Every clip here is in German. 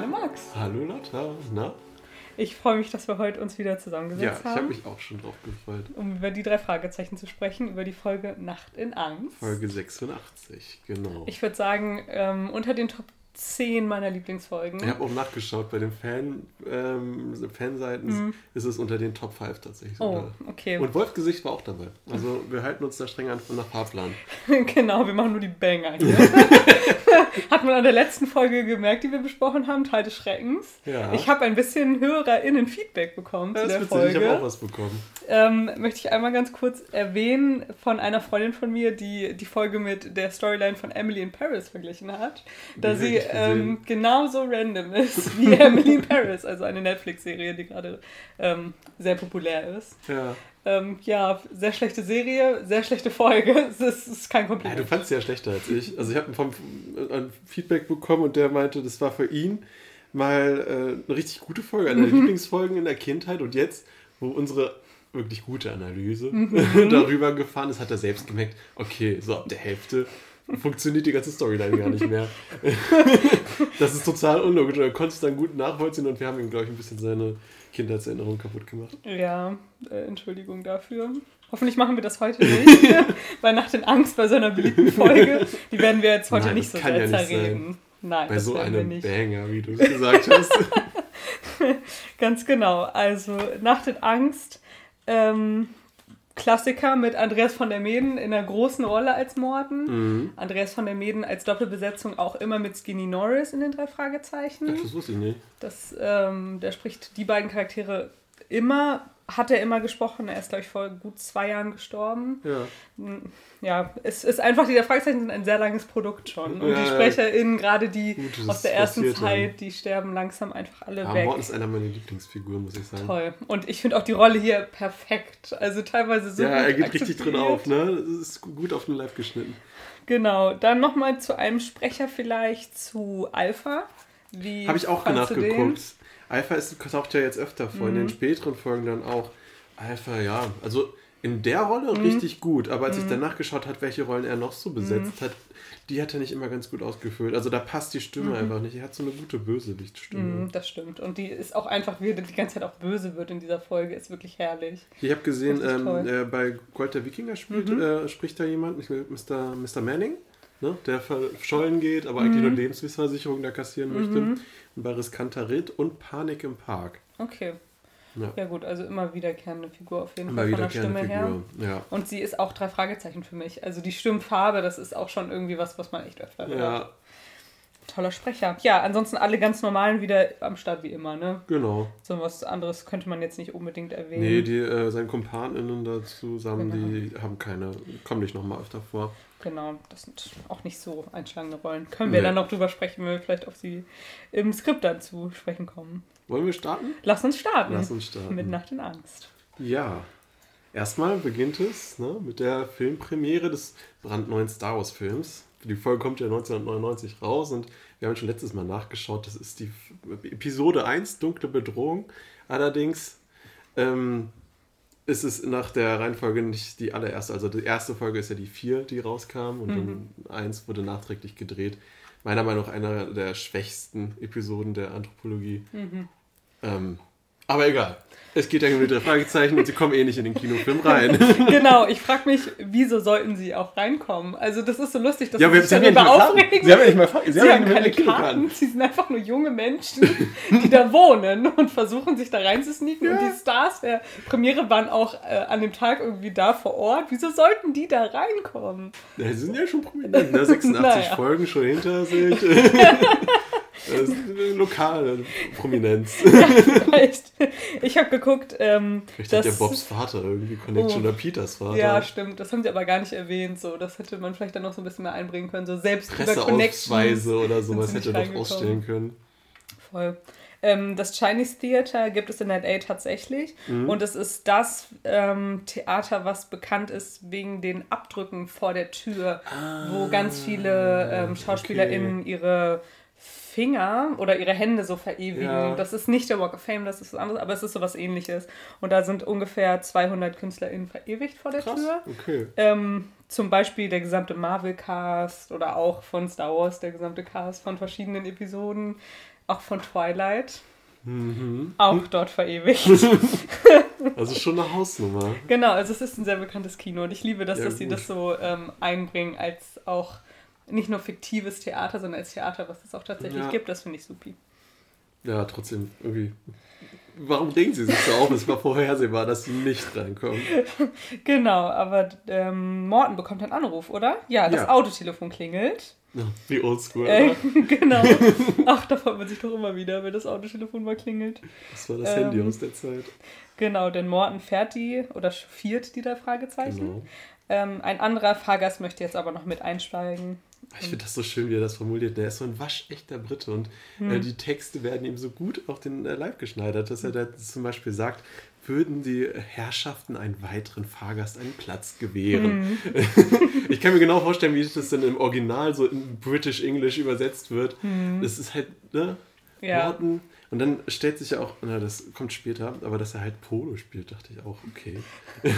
Hallo Max. Hallo Lotta. Na? Ich freue mich, dass wir heute uns wieder zusammengesetzt Ja, ich haben. habe mich auch schon drauf gefreut. um über die drei Fragezeichen zu sprechen, über die Folge Nacht in Angst. Folge 86, genau. Ich würde sagen, ähm, unter den Top 10 meiner Lieblingsfolgen. Ich habe auch nachgeschaut, bei den Fan, ähm, Fanseiten ist es unter den Top 5 tatsächlich. Mhm. oh, okay. Und Wolfgesicht war auch dabei. Also wir halten uns da streng an nach Fahrplan. genau, wir machen nur die Banger hier. Hat man an der letzten Folge gemerkt, die wir besprochen haben, Teil des Schreckens. Ja. Ich habe ein bisschen HörerInnen-Feedback bekommen Ja, zu der ist witzig, ich habe auch Folge. was bekommen. Ähm, möchte ich einmal ganz kurz erwähnen von einer Freundin von mir, die die Folge mit der Storyline von Emily in Paris verglichen hat, da sie. Ähm, genauso random ist wie Emily Paris, also eine Netflix-Serie, die gerade ähm, sehr populär ist. Ja. Ähm, ja, sehr schlechte Serie, sehr schlechte Folge. Es ist, ist kein ja, Kompliment. du fandst sie ja schlechter als ich. Also ich habe vom äh, ein Feedback bekommen und der meinte, das war für ihn mal äh, eine richtig gute Folge, eine der Lieblingsfolgen in der Kindheit und jetzt, wo unsere wirklich gute Analyse darüber gefahren ist, hat er selbst gemerkt, okay, so ab der Hälfte funktioniert die ganze Storyline gar nicht mehr. das ist total unlogisch. Er konnte es dann gut nachvollziehen und wir haben ihm, glaube ich, ein bisschen seine Kindheitserinnerung kaputt gemacht. Ja, äh, Entschuldigung dafür. Hoffentlich machen wir das heute nicht, weil nach den Angst bei so einer beliebten Folge, die werden wir jetzt heute Nein, nicht so sehr ja zerreden. Nein, Bei das so einem nicht. Banger, wie du es gesagt hast. Ganz genau. Also Nacht in Angst, ähm, Klassiker mit Andreas von der Meden in einer großen Rolle als Morden. mhm. Andreas von der Meden als Doppelbesetzung auch immer mit Skinny Norris in den drei Fragezeichen. Das wusste ich nicht. Das, ähm, der spricht die beiden Charaktere immer, hat er immer gesprochen. Er ist, glaube ich, vor gut zwei Jahren gestorben. Ja. Ja, es ist einfach, die Fragezeichen sind ein sehr langes Produkt schon. Und Ja, die ja. SprecherInnen, gerade die Gut, aus der ersten Zeit, die sterben langsam einfach alle Aber weg. Morten ist einer meiner Lieblingsfiguren, muss ich sagen. Toll. Und ich finde auch die Rolle hier perfekt. Also teilweise so. ja, er geht richtig drin auf, ne? Das ist gut auf den Live geschnitten. Genau. Dann nochmal zu einem Sprecher vielleicht zu Alpha. Wie Habe ich auch nachgeguckt. Alpha ist, taucht ja jetzt öfter vor, in Mhm. den späteren Folgen dann auch. Alpha, ja, also in der Rolle Mhm. richtig gut, aber als ich danach geschaut hat, welche Rollen er noch so besetzt hat, die hat er nicht immer ganz gut ausgefüllt. Also da passt die Stimme einfach nicht. Er hat so eine gute Bösewichtstimme. Mhm, das stimmt. Und die ist auch einfach, wie er die ganze Zeit auch böse wird in dieser Folge, ist wirklich herrlich. Ich habe gesehen, ähm. Mhm. äh, bei Gold der Wikinger spielt, äh, spricht da jemand, Mr. Mr. Manning, ne? der verschollen geht, aber Mhm. eigentlich nur Lebensversicherung da kassieren möchte. Bei Riskanter Ritt und Panik im Park. Okay. Ja. Ja gut, also immer wiederkehrende Figur auf jeden Immer Fall von der Stimme gerne her. Figur. Ja. Und sie ist auch drei Fragezeichen für mich. Also die Stimmfarbe, das ist auch schon irgendwie was, was man echt öfter hört. ja, Toller Sprecher. Ja, ansonsten alle ganz normalen wieder am Start wie immer, ne? genau. So was anderes könnte man jetzt nicht unbedingt erwähnen. Nee, die, äh, seine KumpanInnen da zusammen, Genau. die haben keine, kommen nicht nochmal öfter vor. Genau, das sind auch nicht so einschlagende Rollen. Können wir Nee. dann noch drüber sprechen, wenn wir vielleicht auf sie im Skript dann zu sprechen kommen. Wollen wir starten? Lass uns starten. Lass uns starten. Mit Nacht in Angst. Ja. Erstmal beginnt es ne, mit der Filmpremiere des brandneuen Star Wars Films. Die Folge kommt ja 1999 raus und wir haben schon letztes Mal nachgeschaut. Das ist die Episode 1, Dunkle Bedrohung. Allerdings ähm, ist es nach der Reihenfolge nicht die allererste. Also die erste Folge ist ja die 4, die rauskam und dann 1 wurde nachträglich gedreht. Meiner Meinung nach einer der schwächsten Episoden der Anthropologie. Ähm, aber egal. Es geht ja um die drei Fragezeichen und sie kommen eh nicht in den Kinofilm rein. genau, ich frage mich, wieso sollten sie auch reinkommen? Also das ist so lustig, dass ja, sie sich sie haben ja darüber Karten. aufregen. Sie haben ja nicht mal Karten. Sie, haben ja haben mal keine Kinokarten. Karten, sie sind einfach nur junge Menschen, die da wohnen und versuchen sich da reinzusneaken. Und die Stars der Premiere waren auch äh, an dem Tag irgendwie da vor Ort. Wieso sollten die da reinkommen? Ja, sie sind ja schon prominent, ne? 86 Naja. Folgen schon hinter sich. das ist eine lokale Prominenz. Vielleicht. Ich habe geguckt, ähm, Vielleicht hat ja dass- Bobs Vater irgendwie Connection Oh. oder Peters Vater. Ja, stimmt. Das haben sie aber gar nicht erwähnt. So, das hätte man vielleicht dann noch so ein bisschen mehr einbringen können. So selbst über. Presseausweise oder sowas hätte doch ausstellen können. Voll. Ähm, das Chinese Theater gibt es in LA tatsächlich. Mhm. Und es ist das ähm, Theater, was bekannt ist wegen den Abdrücken vor der Tür, wo ganz viele ähm, SchauspielerInnen ihre Finger oder ihre Hände so verewigen. Ja. Das ist nicht der Walk of Fame, das ist was anderes, aber es ist sowas ähnliches. Und da sind ungefähr 200 KünstlerInnen verewigt vor der Krass. Tür. Okay. Ähm, zum Beispiel der gesamte Marvel-Cast oder auch von Star Wars, der gesamte Cast von verschiedenen Episoden, auch von Twilight, Mhm. auch dort verewigt. Also schon eine Hausnummer. genau, also es ist ein sehr bekanntes Kino und ich liebe das, Ja, dass sie gut. das so ähm, einbringen als auch nicht nur fiktives Theater, sondern als Theater, was es auch tatsächlich Ja. gibt. Das finde ich supi. Ja, trotzdem irgendwie. Warum regen sie sich so auf? Es war vorhersehbar, dass sie nicht reinkommen. Genau, aber ähm, Morten bekommt einen Anruf, oder? Ja, das Ja. Autotelefon klingelt. Wie oldschool. Äh, genau. Ach, da freut man sich doch immer wieder, wenn das Autotelefon mal klingelt. Das war das ähm, Handy aus der Zeit. Genau, denn Morten fährt die oder chauffiert die da Fragezeichen. Genau. Ähm, ein anderer Fahrgast möchte jetzt aber noch mit einsteigen. Ich finde das so schön, wie er das formuliert. Der ist so ein waschechter Brite und Hm. äh, die Texte werden ihm so gut auf den äh, Leib geschneidert, dass er da zum Beispiel sagt, würden die Herrschaften einen weiteren Fahrgast einen Platz gewähren. Hm. ich kann mir genau vorstellen, wie das dann im Original so in British English übersetzt wird. Das ist halt, ne? Hm. Ja. Morten. Und dann stellt sich ja auch, na, das kommt später, aber dass er halt Polo spielt, dachte ich auch, okay.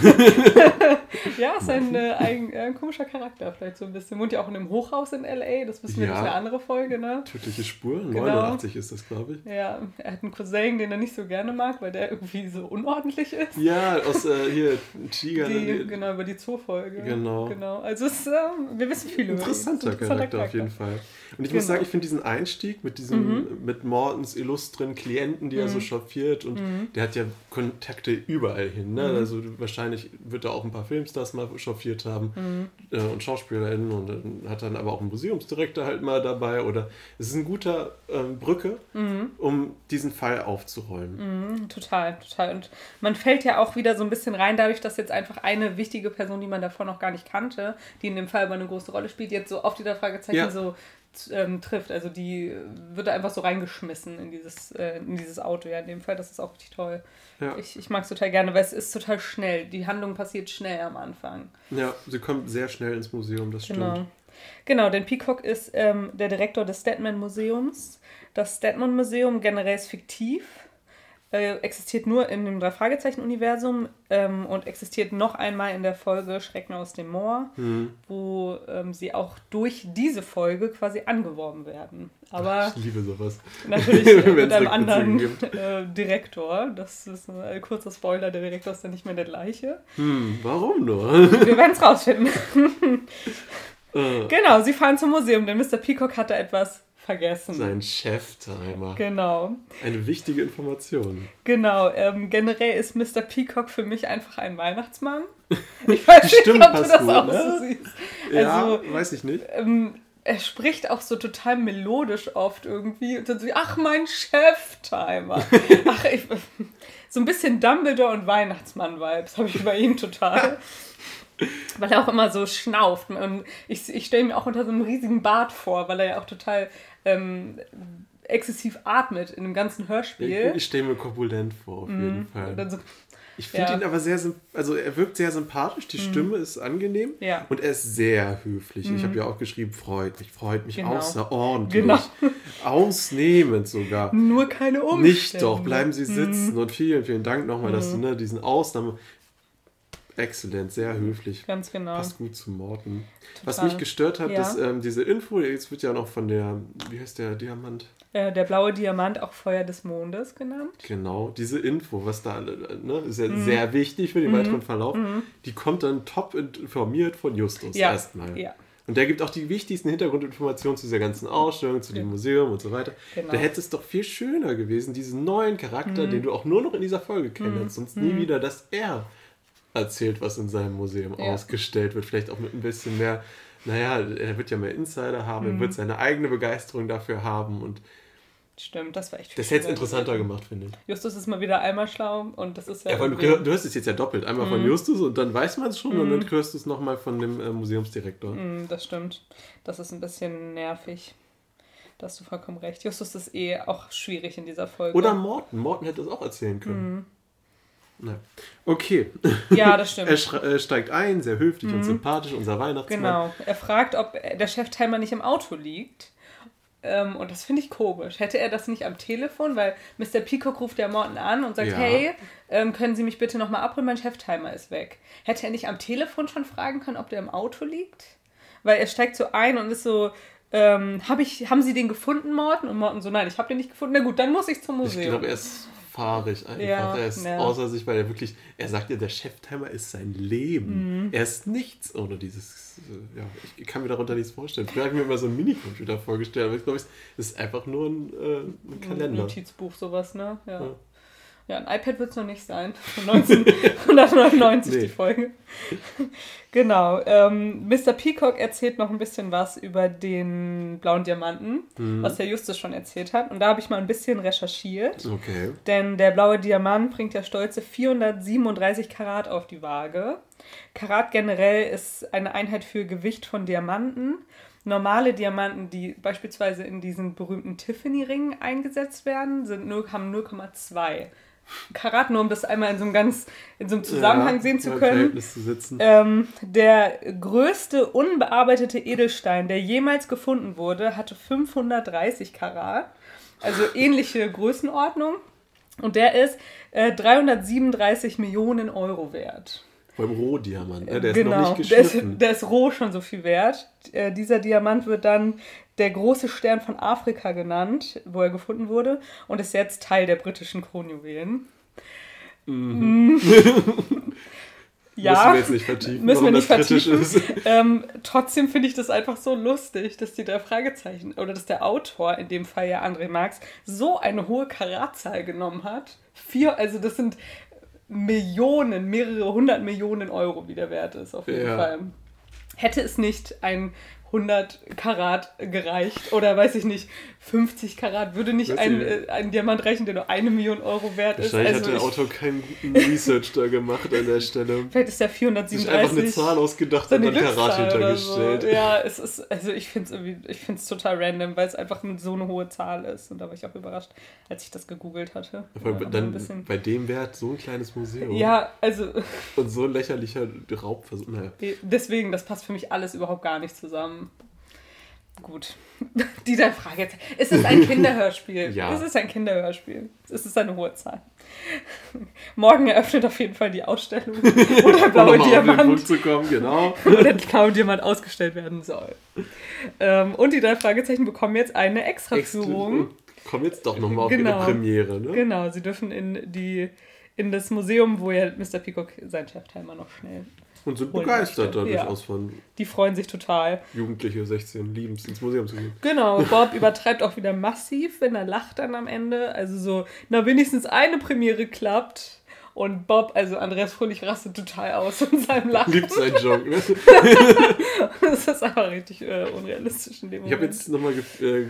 Ja, ist ein, äh, ein, äh, ein komischer Charakter vielleicht so ein bisschen. Wohnt ja auch in einem Hochhaus in L.A., das wissen wir, Ja. ist eine andere Folge, ne? Tödliche Spur, Genau. 89 ist das, glaube ich. Ja, er hat einen Cousin, den er nicht so gerne mag, weil der irgendwie so unordentlich ist. Ja, aus äh, hier Tiger. Die, ne? genau, über die Zoo-Folge. Genau. Genau. Also es, ähm, wir wissen viel über. Interessanter Es ist ein Charakter, auf jeden Fall. Und ich muss Genau. Mhm. sagen, ich finde diesen Einstieg mit diesem, mit Mortens illustren Klienten, die er so chauffiert und Mhm. der hat ja Kontakte überall hin. Ne? Also wahrscheinlich wird er auch ein paar Filmstars mal chauffiert haben Mhm. äh, und SchauspielerInnen und dann hat dann aber auch einen Museumsdirektor halt mal dabei oder es ist ein guter ähm, Brücke, um diesen Fall aufzuräumen. Mhm, total, total. Und man fällt ja auch wieder so ein bisschen rein, dadurch, dass jetzt einfach eine wichtige Person, die man davor noch gar nicht kannte, die in dem Fall aber eine große Rolle spielt, jetzt so auf die der Fragezeichen Ja. so ähm, trifft. Also die wird da einfach so reingeschmissen in dieses, äh, in dieses Auto, ja, in dem Fall. Das ist auch richtig toll. Ja. Ich, ich mag es total gerne, weil es ist total schnell. Die Handlung passiert schnell am Anfang. Ja, sie kommt sehr schnell ins Museum, das stimmt. Genau. Genau, denn Peacock ist ähm, der Direktor des Statman Museums. Das Statman Museum generell ist fiktiv, äh, existiert nur in dem Drei-Fragezeichen-Universum ähm, und existiert noch einmal in der Folge Schrecken aus dem Moor, Mhm. wo ähm, sie auch durch diese Folge quasi angeworben werden. Aber Ich liebe sowas. natürlich äh, mit einem anderen äh, Direktor. Das ist ein äh, kurzer Spoiler, der Direktor ist dann nicht mehr der gleiche. Hm, warum nur? Wir werden es rausfinden. Äh, Genau, sie fahren zum Museum, denn Mr. Peacock hatte etwas vergessen. Sein Cheftimer. Genau, Eine wichtige Information. genau. Ähm, generell ist Mr. Peacock für mich einfach ein Weihnachtsmann. Ich weiß Die Stimme nicht, ob du das gut, auch ne? so siehst. Ja, Also, weiß ich nicht. ähm, er spricht auch so total melodisch oft irgendwie. Und dann so, ach, mein Cheftimer. Ach, ich, so ein bisschen Dumbledore und Weihnachtsmann-Vibes habe ich bei ihm total. Weil er auch immer so schnauft. Und ich, ich stelle mir auch unter so einem riesigen Bart vor, weil er ja auch total ähm, exzessiv atmet in dem ganzen Hörspiel. Ich, stelle mir korpulent vor, auf jeden Und Fall. so, Ich finde ja. ihn aber sehr, also er wirkt sehr sympathisch, die Stimme ist angenehm Ja. Mhm. und er ist sehr höflich. Ich habe ja auch geschrieben, freut mich, freut mich Genau. außerordentlich. Genau. Ausnehmend sogar. nur keine Umstände. Nicht doch, bleiben Sie sitzen und vielen, vielen Dank nochmal, dass du ne, diesen Ausnahme. Exzellent, sehr höflich. Ganz genau. Passt gut zu Morten. Was Total. mich gestört hat, Ja. ist ähm, diese Info, jetzt wird ja noch von der, wie heißt der Diamant? Äh, der blaue Diamant, auch Feuer des Mondes genannt. Genau, diese Info, was da, ne, ist ja Mhm. sehr wichtig für den weiteren Verlauf, die kommt dann top informiert von Justus Ja. erstmal. Ja. Und der gibt auch die wichtigsten Hintergrundinformationen zu dieser ganzen Ausstellung, zu dem Museum und so weiter. Genau. Da hätte es doch viel schöner gewesen, diesen neuen Charakter, den du auch nur noch in dieser Folge kennst, sonst nie wieder, dass er erzählt, was in seinem Museum Ja. ausgestellt wird. Vielleicht auch mit ein bisschen mehr, naja, er wird ja mehr Insider haben, er wird seine eigene Begeisterung dafür haben und Stimmt, das war echt das hätte es interessanter gemacht, finde ich. Justus ist mal wieder einmal schlau und das ist ja. Ja, du, du hörst es jetzt ja doppelt. Einmal Mhm. von Justus und dann weiß man es schon und dann hörst du es nochmal von dem äh, Museumsdirektor. Mm, das stimmt. Das ist ein bisschen nervig. Da hast du vollkommen recht. Justus ist eh auch schwierig in dieser Folge. Oder Morten. Morten hätte es auch erzählen können. Na. Okay. Ja, das Er stimmt. äh, steigt ein, sehr höflich und sympathisch, unser Weihnachtsmann. Genau. Er fragt, ob der Cheftimer nicht im Auto liegt. Ähm, und das finde ich komisch. Hätte er das nicht am Telefon, weil Mr. Peacock ruft der Morton an und sagt, Ja. hey, ähm, können Sie mich bitte nochmal abholen, mein Cheftimer ist weg. Hätte er nicht am Telefon schon fragen können, ob der im Auto liegt? Weil er steigt so ein und ist so, ähm, hab ich, haben Sie den gefunden, Morton? Und Morton so, nein, ich habe den nicht gefunden. Na gut, dann muss ich zum Ich Museum. glaube, er ist fahrig einfach. Ja, er ist ja. außer sich, weil er wirklich, er sagt ja, der Cheftimer ist sein Leben. Mhm. Er ist nichts ohne dieses, äh, ja, ich kann mir darunter nichts vorstellen. Früher habe ich mir immer so einen Minicomputer vorgestellt, aber ich glaube, es ist einfach nur ein, äh, ein Kalender. Notizbuch, sowas, ne? Ja. Ja. Ja, ein iPad wird es noch nicht sein. Von 1999 Nee. die Folge. genau. Ähm, Mr. Peacock erzählt noch ein bisschen was über den blauen Diamanten, Mhm. was der Justus schon erzählt hat. Und da habe ich mal ein bisschen recherchiert. Okay. Denn der blaue Diamant bringt ja stolze 437 Karat auf die Waage. Karat generell ist eine Einheit für Gewicht von Diamanten. Normale Diamanten, die beispielsweise in diesen berühmten Tiffany-Ringen eingesetzt werden, sind 0, haben 0,2 Karat, nur um das einmal in so einem ganz in so einem Zusammenhang Ja, sehen zu können. Zu. Ähm, der größte unbearbeitete Edelstein, der jemals gefunden wurde, hatte 530 Karat. Also ähnliche Größenordnung. Und der ist äh, 337 Millionen Euro wert. Beim Rohdiamant. Ne? Der ist genau, noch nicht der ist, geschliffen. der ist roh schon so viel wert. Äh, dieser Diamant wird dann der große Stern von Afrika genannt, wo er gefunden wurde, und ist jetzt Teil der britischen Kronjuwelen. Mhm. ja. Müssen wir jetzt nicht vertiefen, Müssen wir nicht vertiefen. ist. Ähm, trotzdem finde ich das einfach so lustig, dass die drei Fragezeichen oder dass der Autor, in dem Fall ja André Marx, so eine hohe Karatzahl genommen hat. Vier, also das sind Millionen, mehrere hundert Millionen Euro, wie der Wert ist, auf jeden Ja. Fall. Hätte es nicht ein 100 Karat gereicht oder weiß ich nicht, 50 Karat, würde nicht ein, äh, ein Diamant reichen, der nur eine Million Euro wert ist. Wahrscheinlich hat Also der ich- Autor keinen guten Research da gemacht an der Stelle. Vielleicht ist der Sich einfach eine 437 Zahl ausgedacht so und dann Karat oder so. hintergestellt. Ja, es ist, also ich finde es total random, weil es einfach so eine hohe Zahl ist. Und da war ich auch überrascht, als ich das gegoogelt hatte. Allem Ja, dann bisschen- bei dem Wert so ein kleines Museum ja, also und so ein lächerlicher Raubversuch. Naja. deswegen, das passt für mich alles überhaupt gar nicht zusammen. Gut. Die drei Fragezeichen. Es ist ein Kinderhörspiel. Ja. Es ist ein Kinderhörspiel. Es ist eine hohe Zahl. Morgen eröffnet auf jeden Fall die Ausstellung, wo der Um blaue auf den Diamant zu kommen, genau. wo der blaue Diamant ausgestellt werden soll. Ähm, und die drei Fragezeichen bekommen jetzt eine Extraführung. Komm jetzt doch nochmal auf Genau. ihre Premiere, ne? Genau, sie dürfen in die in das Museum, wo ja Mr. Peacock seinen Cheftimer noch schnell. Und sind Holen begeistert da möchte. Ja. durchaus von Die freuen sich total. Jugendliche 16 lieben es ins Museum zu gehen. Genau, Bob übertreibt auch wieder massiv, wenn er lacht dann am Ende. Also so, na wenigstens eine Premiere klappt. Und Bob, also Andreas Fröhlich, rastet total aus in seinem Lachen. Liebt seinen Joke, ne? Das ist einfach richtig äh, unrealistisch in dem Ich Moment. habe jetzt nochmal äh,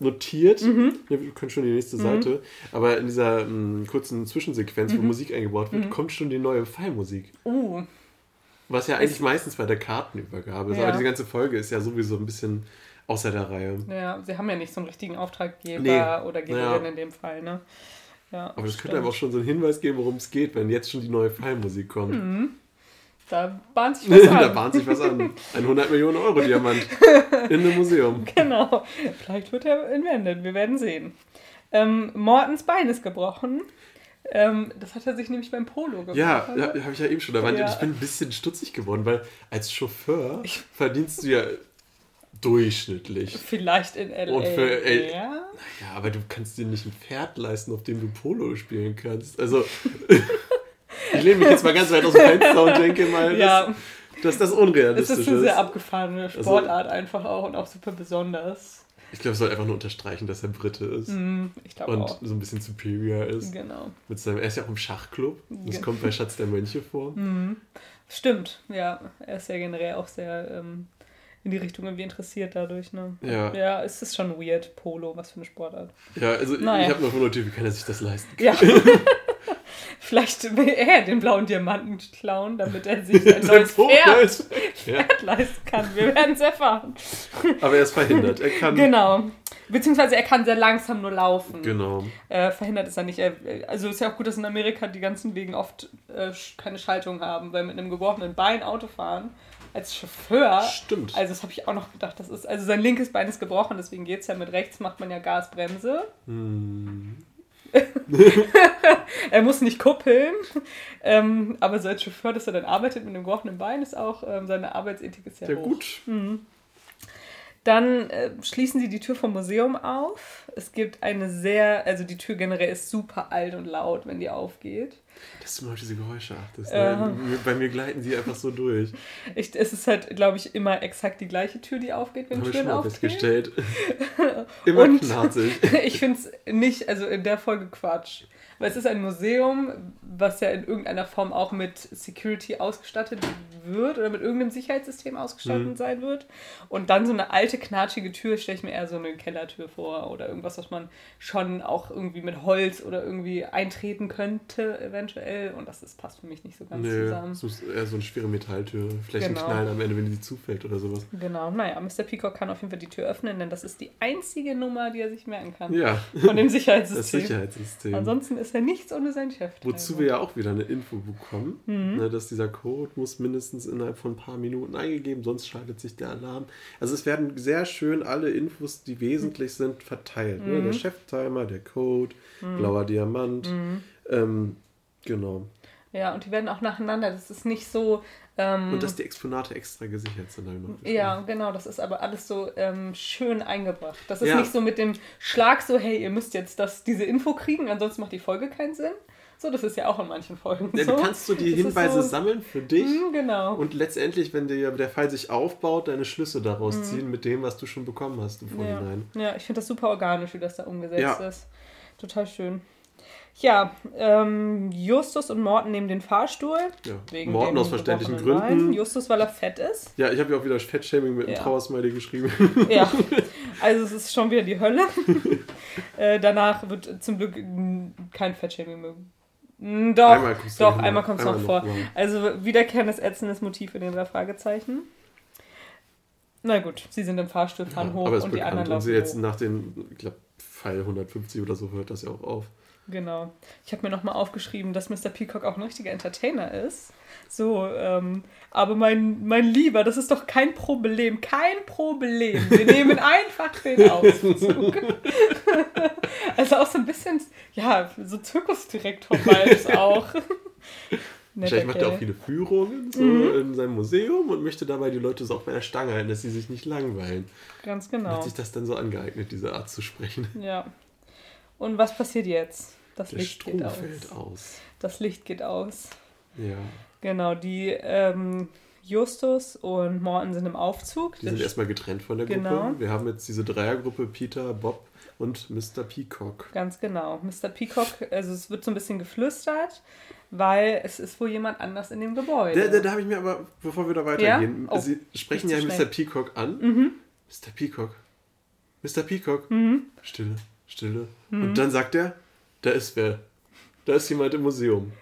notiert, Mhm. ja, wir können schon die nächste Seite, aber in dieser mh, kurzen Zwischensequenz, Mhm. wo Musik eingebaut wird, kommt schon die neue Fallmusik. Uh, Was ja eigentlich Ist- meistens bei der Kartenübergabe ist, Ja. aber diese ganze Folge ist ja sowieso ein bisschen außer der Reihe. Ja, sie haben ja nicht so einen richtigen Auftraggeber Nee. oder Geberin Ja. in dem Fall, ne? Ja, Aber das stimmt. könnte einem auch schon so einen Hinweis geben, worum es geht, wenn jetzt schon die neue Fallmusik kommt. Da bahnt sich was da an. bahnt sich was an. Ein 100 Millionen Euro Diamant in einem Museum. Genau. Vielleicht wird er entwendet, wir werden sehen. Ähm, Mortens Bein ist gebrochen. Ähm, das hat er sich nämlich beim Polo gebrochen. Ja, ja habe ich ja eben schon erwähnt. Ja. Ich bin ein bisschen stutzig geworden, weil als Chauffeur verdienst du ja durchschnittlich. Vielleicht in L.A. Und für L- ja. Ja, aber du kannst dir nicht ein Pferd leisten, auf dem du Polo spielen kannst. Also, ich lehne mich jetzt mal ganz weit aus dem Fenster und denke mal, Ja. dass, dass das unrealistisch ist eine sehr ist. abgefahrene Sportart einfach auch und auch super besonders. Ich glaube, es soll einfach nur unterstreichen, dass er Brite ist Hm, ich glaube und auch. so ein bisschen superior ist. Genau. Mit seinem, er ist ja auch im Schachclub. Das Ge- kommt bei Schatz der Mönche vor. Stimmt, ja. Er ist ja generell auch sehr ähm, in die Richtung irgendwie interessiert dadurch, ne? Ja. Ja, es ist schon weird, Polo, was für eine Sportart. Ja, also Naja. ich habe noch wundert, wie kann er sich das leisten? Ja. Vielleicht will er den blauen Diamanten klauen, damit er sich ein neues Pferd, Pferd. Leisten kann. Wir werden es erfahren. aber er ist verhindert. Er kann. Genau. Beziehungsweise er kann sehr langsam nur laufen. Genau. Äh, verhindert ist er nicht. Er, also ist ja auch gut, dass in Amerika die ganzen Wegen oft äh, keine Schaltung haben, weil mit einem gebrochenen Bein Auto fahren. als Chauffeur. Stimmt. Also das habe ich auch noch gedacht. Das ist, also sein linkes Bein ist gebrochen, deswegen geht es ja mit rechts, macht man ja Gasbremse. Hm. er muss nicht kuppeln. Ähm, aber so als Chauffeur, dass er dann arbeitet mit einem gebrochenen Bein, ist auch, ähm, seine Arbeitsethik ist ja, Ja, hoch. gut. Dann äh, schließen sie die Tür vom Museum auf. Es gibt eine sehr, also die Tür generell ist super alt und laut, wenn die aufgeht. Dass du mal auf diese Geräusche achtest. Ne? Mir- Bei mir gleiten sie einfach so durch. Ich, es ist halt, glaube ich, immer exakt die gleiche Tür, die aufgeht, wenn ich Türen mal aufgehen. festgestellt. Immer knarzig. ich finde es nicht, also in der Folge Quatsch. Weil es ist ein Museum, was ja in irgendeiner Form auch mit Security ausgestattet wird oder mit irgendeinem Sicherheitssystem ausgestattet Mhm. sein wird. Und dann so eine alte, knatschige Tür stelle ich mir eher so eine Kellertür vor oder irgendwas, was man schon auch irgendwie mit Holz oder irgendwie eintreten könnte, eventuell. Und das ist, passt für mich nicht so ganz Nö, zusammen. es muss eher so eine schwere Metalltür. Vielleicht Genau. ein Knallen am Ende, wenn die zufällt oder sowas. Genau, naja, Mr. Peacock kann auf jeden Fall die Tür öffnen, denn das ist die einzige Nummer, die er sich merken kann. Ja, Von dem das Sicherheitssystem. Sicherheitssystem. Ansonsten ist er nichts ohne sein Chef. Wozu wir ja auch wieder eine Info bekommen, Mhm. ne, dass dieser Code muss mindestens innerhalb von ein paar Minuten eingegeben, sonst schaltet sich der Alarm. Also es werden sehr schön alle Infos, die wesentlich sind, verteilt. Ne? Mhm. Der Cheftimer, der Code, blauer Diamant. Mhm. Ähm, genau. Ja, und die werden auch nacheinander. Das ist nicht so. Ähm, Und dass die Exponate extra gesichert sind. ich noch ja, genau, das ist aber alles so ähm, schön eingebracht. Das ist Ja. nicht so mit dem Schlag so, hey, ihr müsst jetzt das, diese Info kriegen, ansonsten macht die Folge keinen Sinn. So, das ist ja auch in manchen Folgen Ja, so. du kannst so die Das Hinweise so- sammeln für dich Mhm, genau. und letztendlich, wenn dir der Fall sich aufbaut, deine Schlüsse daraus ziehen mit dem, was du schon bekommen hast im Mhm. ja. Vorhinein. ja, ich finde das super organisch, wie das da umgesetzt Ja. ist. Total schön. Ja, ähm, Justus und Morten nehmen den Fahrstuhl. Ja. Wegen Morten dem aus verständlichen Gründen. Bein. Justus, weil er fett ist. Ja, ich habe ja auch wieder Fettshaming mit einem Ja. Trauersmiley geschrieben. Ja, also es ist schon wieder die Hölle. äh, danach wird zum Glück mm, kein Fettshaming mehr. Mm, Doch, Einmal doch, noch- einmal kommt es noch einmal vor. noch. Also wiederkehrendes ätzendes Motiv in den drei Fragezeichen. Na gut, sie sind im Fahrstuhl, fahren Ja, hoch aber ist und die anderen bekannt. Und laufen sie jetzt hoch. nach den, ich glaube, Pfeil 150 oder so hört das ja auch auf. Genau. Ich habe mir nochmal aufgeschrieben, dass Mr. Peacock auch ein richtiger Entertainer ist. So, ähm, aber mein, mein Lieber, das ist doch kein Problem. Kein Problem. Wir nehmen einfach den Aufzug. also auch so ein bisschen, ja, so Zirkusdirektor-Vibes auch. Vielleicht macht er auch viele Führungen so Mhm. in seinem Museum und möchte dabei die Leute so auch bei der Stange halten, dass sie sich nicht langweilen. Ganz Hat genau. sich das dann so angeeignet, diese Art zu sprechen. Ja. Und was passiert jetzt? Das Der Licht Strom geht aus. fällt aus. Das Licht geht aus. Ja. Genau, die ähm, Justus und Morten sind im Aufzug. Die sind erstmal getrennt von der Gruppe. Genau. Wir haben jetzt diese Dreiergruppe Peter, Bob und Mr. Peacock. Ganz genau. Mr. Peacock, also es wird so ein bisschen geflüstert, weil es ist wohl jemand anders in dem Gebäude. Da, da, da habe ich mir aber, bevor wir da weitergehen, Ja? Oh, Sie sprechen ja Mr. Peacock an. Mhm. Mr. Peacock. Mr. Peacock. Mhm. Stille, Stille. Und dann sagt er, da ist wer. Da ist jemand im Museum.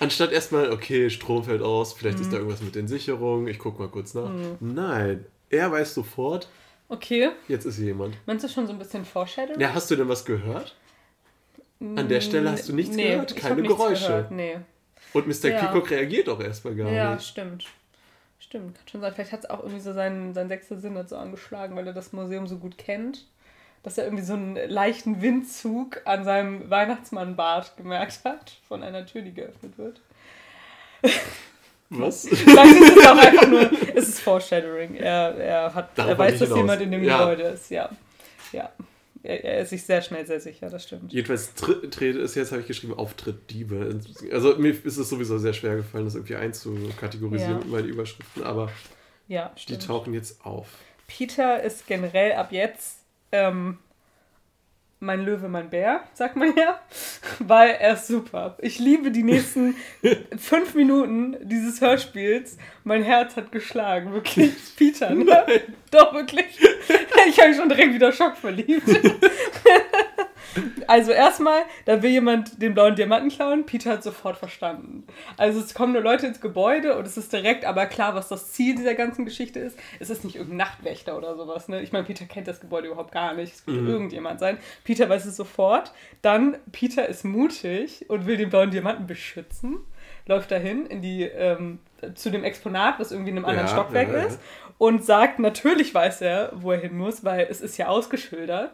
Anstatt erstmal, okay, Strom fällt aus, vielleicht Mhm. ist da irgendwas mit den Sicherungen, ich gucke mal kurz nach. Nein, er weiß sofort, Okay, jetzt ist hier jemand. meinst du schon so ein bisschen Foreshadowing? Ja, hast du denn was gehört? An der Stelle hast du nichts nee, gehört, keine Geräusche. Gehört, nee. Und Mr. Ja. Peacock reagiert auch erstmal gar Ja, nicht. stimmt. Stimmt, kann schon sein. Vielleicht hat es auch irgendwie so seinen, sein sechster Sinn dazu angeschlagen, weil er das Museum so gut kennt, dass er irgendwie so einen leichten Windzug an seinem Weihnachtsmannbart gemerkt hat, von einer Tür, die geöffnet wird. Was? Vielleicht ist es auch einfach nur, es ist Foreshadowing. Er, er, hat, Darauf er weiß, dass jemand in dem Ja. Gebäude ist, ja. Ja. Er, er ist sich sehr schnell sehr sicher, das stimmt. Jedenfalls Tri- Tritt ist jetzt, habe ich geschrieben, Auftritt Diebe. Also mir ist es sowieso sehr schwer gefallen, das irgendwie einzukategorisieren Ja. mit meinen Überschriften, aber Ja, die tauchen jetzt auf. Peter ist generell ab jetzt ähm, mein Löwe, mein Bär, sagt man ja, weil er ist super. Ich liebe die nächsten fünf Minuten dieses Hörspiels. Mein Herz hat geschlagen, wirklich. Peter, ne? Doch, wirklich. Ich habe mich schon direkt wieder schockverliebt. Also erstmal, da will jemand den blauen Diamanten klauen. Peter hat sofort verstanden. Also es kommen nur Leute ins Gebäude und es ist direkt aber klar, was das Ziel dieser ganzen Geschichte ist. Es ist nicht irgendein Nachtwächter oder sowas. Ne? Ich meine, Peter kennt das Gebäude überhaupt gar nicht. Es wird Mhm. irgendjemand sein. Peter weiß es sofort. Dann, Peter ist mutig und will den blauen Diamanten beschützen. läuft dahin in die, ähm, zu dem Exponat, was irgendwie in einem anderen Ja, Stockwerk ja, ja. ist und sagt, natürlich weiß er, wo er hin muss, weil es ist ja ausgeschildert.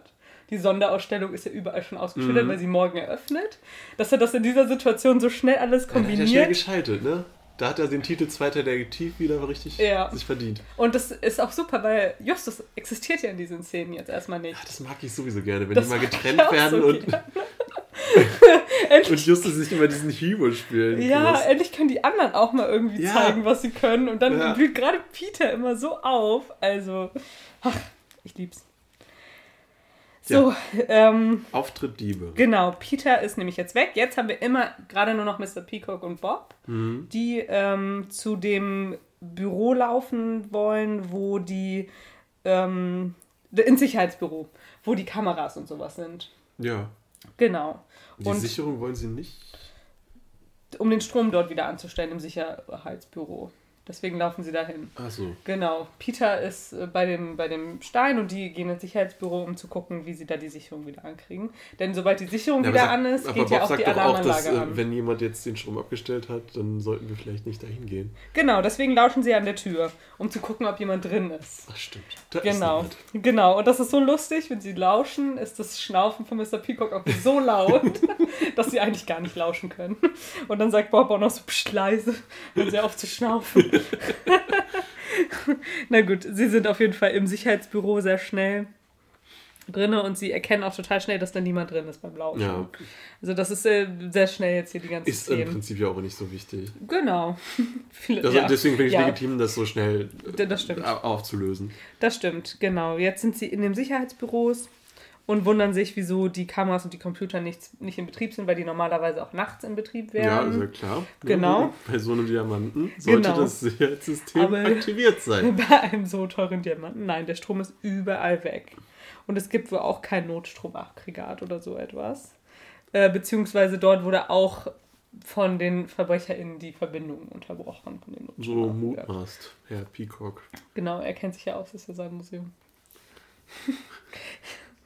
Die Sonderausstellung ist ja überall schon ausgeschildert, Mhm. weil sie morgen eröffnet. Dass er das in dieser Situation so schnell alles Ja, da hat schnell kombiniert. geschaltet, ne? Da hat er den Titel Zweiter Detektiv wieder richtig Ja. sich verdient. Und das ist auch super, weil Justus existiert ja in diesen Szenen jetzt erstmal nicht. Ja, das mag ich sowieso gerne, wenn Das die mal getrennt werden so und, und Justus sich immer diesen Hero spielen Ja, muss. endlich können die anderen auch mal irgendwie Ja. zeigen, was sie können. Und dann Ja. blüht gerade Peter immer so auf. Also, ach, ich lieb's. So, ähm, Auftritt Diebe. genau, Peter ist nämlich jetzt weg. Jetzt haben wir immer gerade nur noch Mr. Peacock und Bob, Mhm. die ähm, zu dem Büro laufen wollen, wo die, ähm, ins Sicherheitsbüro, wo die Kameras und sowas sind. Ja. Genau. Die Und Sicherung wollen sie nicht. um den Strom dort wieder anzustellen im Sicherheitsbüro. Deswegen laufen sie dahin. Achso. Genau. Peter ist äh, bei dem, bei dem Stein und die gehen ins Sicherheitsbüro, um zu gucken, wie sie da die Sicherung wieder ankriegen. Denn sobald die Sicherung Ja, wieder sag- an ist, geht Bob ja auch die doch auch, dass Alarmanlage äh, an. wenn jemand jetzt den Strom abgestellt hat, dann sollten wir vielleicht nicht dahin gehen. Genau, deswegen lauschen sie an der Tür, um zu gucken, ob jemand drin ist. Ach stimmt. Da Genau, Ist genau. Und das ist so lustig, wenn sie lauschen, ist das Schnaufen von Mr. Peacock auch so laut, dass sie eigentlich gar nicht lauschen können. Und dann sagt Bob auch noch so leise, wenn sie auf zu schnaufen. Na gut, sie sind auf jeden Fall im Sicherheitsbüro sehr schnell drinne und sie erkennen auch total schnell, dass da niemand drin ist beim Lauschen. Ja, Also das ist äh, sehr schnell jetzt hier die ganze ist im Szene. Prinzip ja auch nicht so wichtig. Genau. Also ja. Deswegen finde ich Ja. legitim, das so schnell äh, Das stimmt. au- aufzulösen. Das stimmt, genau. Jetzt sind sie in den Sicherheitsbüros und wundern sich, wieso die Kameras und die Computer nicht, nicht in Betrieb sind, weil die normalerweise auch nachts in Betrieb Ja, wären. ist ja klar. Genau. Ja, bei so einem Diamanten sollte Genau. das Sicherheitssystem Aber- aktiviert sein. Bei einem so teuren Diamanten. Nein, der Strom ist überall weg. Und es gibt wohl auch kein Notstromaggregat oder so etwas. Äh, beziehungsweise dort wurde auch von den VerbrecherInnen die Verbindung unterbrochen. So mutmaßt Herr Peacock. Genau, er kennt sich ja aus, das ist ja sein Museum.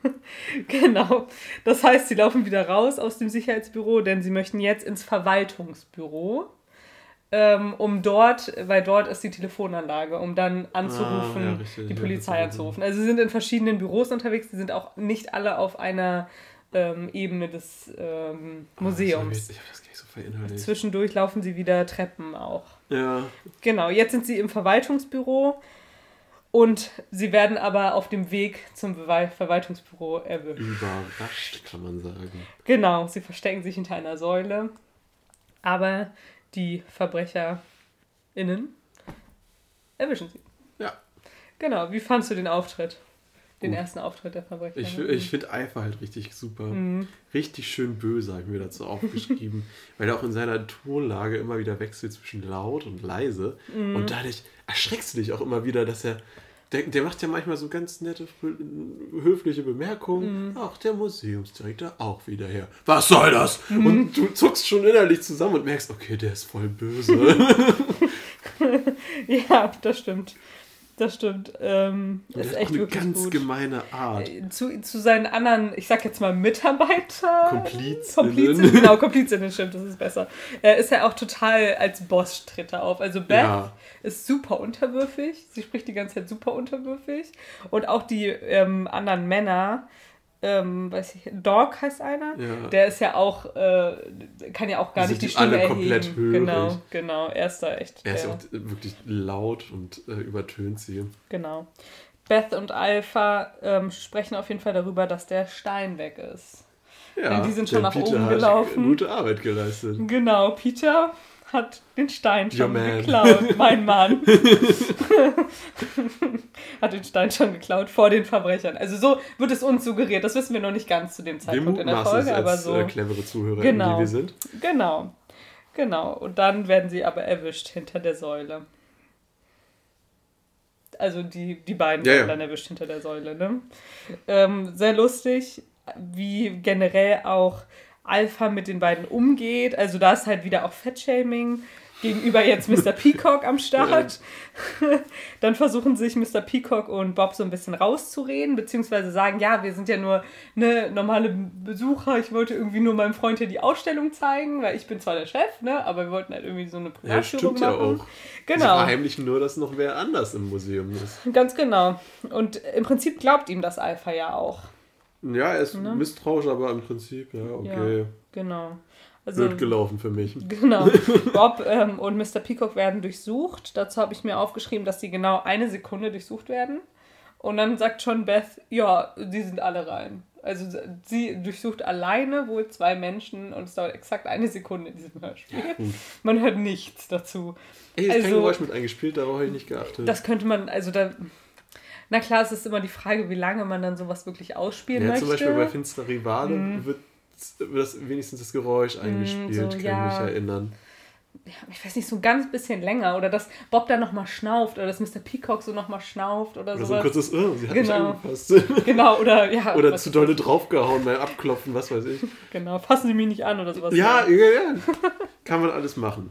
genau. Das heißt, sie laufen wieder raus aus dem Sicherheitsbüro, denn sie möchten jetzt ins Verwaltungsbüro, ähm, um dort, weil dort ist die Telefonanlage, um dann anzurufen, Ah, ja, richtig, die ja, Polizei ist anzurufen. Also sie sind in verschiedenen Büros unterwegs, die sind auch nicht alle auf einer ähm, Ebene des ähm, Museums. Ich habe das gar nicht so verinnerlicht. Zwischendurch laufen sie wieder Treppen auch. Ja, Genau, jetzt sind sie im Verwaltungsbüro und sie werden aber auf dem Weg zum Bewe Verwaltungsbüro erwischt. überrascht, kann man sagen. Genau, sie verstecken sich hinter einer Säule, aber die VerbrecherInnen erwischen sie. Ja. Genau, wie fandst du den Auftritt? Den Gut. ersten Auftritt der Verbrecher? Ich, ich finde Eifer halt richtig super. Mhm. Richtig schön böse, habe ich mir dazu aufgeschrieben. weil er auch in seiner Tonlage immer wieder wechselt zwischen laut und leise. Mhm. Und dadurch erschreckst du dich auch immer wieder, dass er. Der, der macht ja manchmal so ganz nette, höfliche Bemerkungen. Mhm. Ach, der Museumsdirektor auch wieder her. Was soll das? Mhm. Und du zuckst schon innerlich zusammen und merkst, okay, der ist voll böse. Ja, das stimmt. Das stimmt. Ähm, Der ist echt eine wirklich ganz gut. gemeine Art. Äh, Zu, zu seinen anderen, ich sag jetzt mal Mitarbeiter. Komplizinnen. Komplizinnen, genau, Komplizinnen, stimmt, das ist besser. Er ist ja auch total als Boss tritt er auf. Also Beth Ja. ist super unterwürfig. Sie spricht die ganze Zeit super unterwürfig. Und auch die ähm, anderen Männer, ähm, weiß ich, Dog heißt einer. Ja. Der ist ja auch, äh, kann ja auch gar Die nicht die Stimme alle erheben. komplett hörig. Genau, genau. Er ist da echt. Er ist ja auch wirklich laut und äh, übertönt sie. Genau. Beth und Alpha ähm, sprechen auf jeden Fall darüber, dass der Stein weg ist. Ja, Denn die sind schon nach Peter oben hat gelaufen. Gute Arbeit geleistet. Genau, Peter hat den Stein schon man. geklaut. Mein Mann. hat den Stein schon geklaut vor den Verbrechern. Also so wird es uns suggeriert. Das wissen wir noch nicht ganz zu dem Zeitpunkt in der Folge, aber so. äh, clevere Zuhörer, Genau. die wir sind. Genau. Genau. Und dann werden sie aber erwischt hinter der Säule. Also die, die beiden Ja, werden ja. dann erwischt hinter der Säule. Ne? Ähm, sehr lustig, wie generell auch Alpha mit den beiden umgeht. Also da ist halt wieder auch Fettshaming gegenüber jetzt Mr. Peacock am Start. Dann versuchen sich Mr. Peacock und Bob so ein bisschen rauszureden, beziehungsweise sagen, ja, wir sind ja nur ne, normale Besucher. Ich wollte irgendwie nur meinem Freund hier die Ausstellung zeigen, weil ich bin zwar der Chef, ne, aber wir wollten halt irgendwie so eine Ja, Privatführung stimmt machen. ja auch. Sie Genau. verheimlichen nur, dass noch wer anders im Museum ist. Ganz genau. Und im Prinzip glaubt ihm das Alpha ja auch. Ja, er ist Ne? misstrauisch, aber im Prinzip, ja, okay. Ja, genau. Also, Blöd gelaufen für mich. Genau. Bob ähm, und Mr. Peacock werden durchsucht. Dazu habe ich mir aufgeschrieben, dass sie genau eine Sekunde durchsucht werden. Und dann sagt schon Beth, ja, die sind alle rein. Also sie durchsucht alleine wohl zwei Menschen und es dauert exakt eine Sekunde in diesem Hörspiel. Man hört nichts dazu. Ey, ist kein Also- Geräusch mit eingespielt, darauf habe ich nicht geachtet. Das könnte man, also da. Na klar, es ist immer die Frage, wie lange man dann sowas wirklich ausspielen ja, möchte. zum Beispiel bei Finsterer Rivale wird, wird das wenigstens das Geräusch eingespielt, Mhm. so, kann ja. ich mich erinnern. ja, ich weiß nicht, so ein ganz bisschen länger. Oder dass Bob dann nochmal schnauft oder dass Mr. Peacock so nochmal schnauft oder, Oder so ein sowas. kurzes, oh, sie hat Genau. angefasst. Genau, oder ja. Oder zu dolle draufgehauen beim Abklopfen, was weiß ich. Genau, fassen Sie mich nicht an oder sowas. Ja, ja, ja. Kann man alles machen.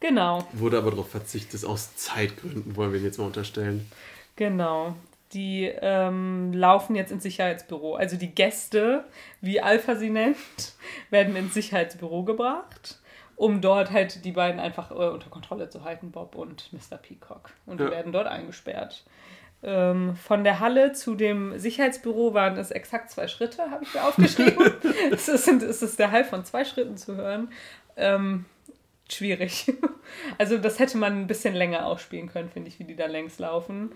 Genau, Wurde aber darauf verzichtet, aus Zeitgründen, wollen wir ihn jetzt mal unterstellen. Genau. Die ähm, laufen jetzt ins Sicherheitsbüro. Also die Gäste, wie Alpha sie nennt, werden ins Sicherheitsbüro gebracht, um dort halt die beiden einfach äh, unter Kontrolle zu halten, Bob und Mr. Peacock. Und die Ja. werden dort eingesperrt. Ähm, von der Halle zu dem Sicherheitsbüro waren es exakt zwei Schritte, habe ich mir aufgeschrieben. es, ist, es ist der Halt von zwei Schritten zu hören. Ähm, schwierig. Also das hätte man ein bisschen länger ausspielen können, finde ich, wie die da längs laufen.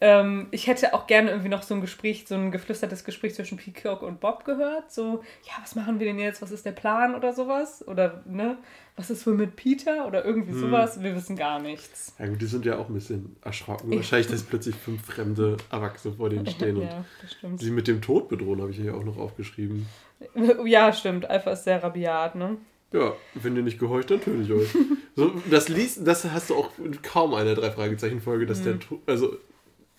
Ähm, ich hätte auch gerne irgendwie noch so ein Gespräch, so ein geflüstertes Gespräch zwischen Peacock und Bob gehört. So, ja, was machen wir denn jetzt? Was ist der Plan oder sowas? Oder, ne, was ist wohl mit Peter? Oder irgendwie Hm. sowas. Wir wissen gar nichts. Ja gut, die sind ja auch ein bisschen erschrocken. Wahrscheinlich, dass plötzlich fünf fremde Erwachsene vor denen stehen und Ja, das stimmt. sie mit dem Tod bedrohen, habe ich hier auch noch aufgeschrieben. Ja, stimmt. Alpha ist sehr rabiat, ne? Ja, wenn ihr nicht gehorcht, dann töte ich euch. so, das liest, das hast du auch in kaum einer drei Fragezeichen Folge, dass der, To- also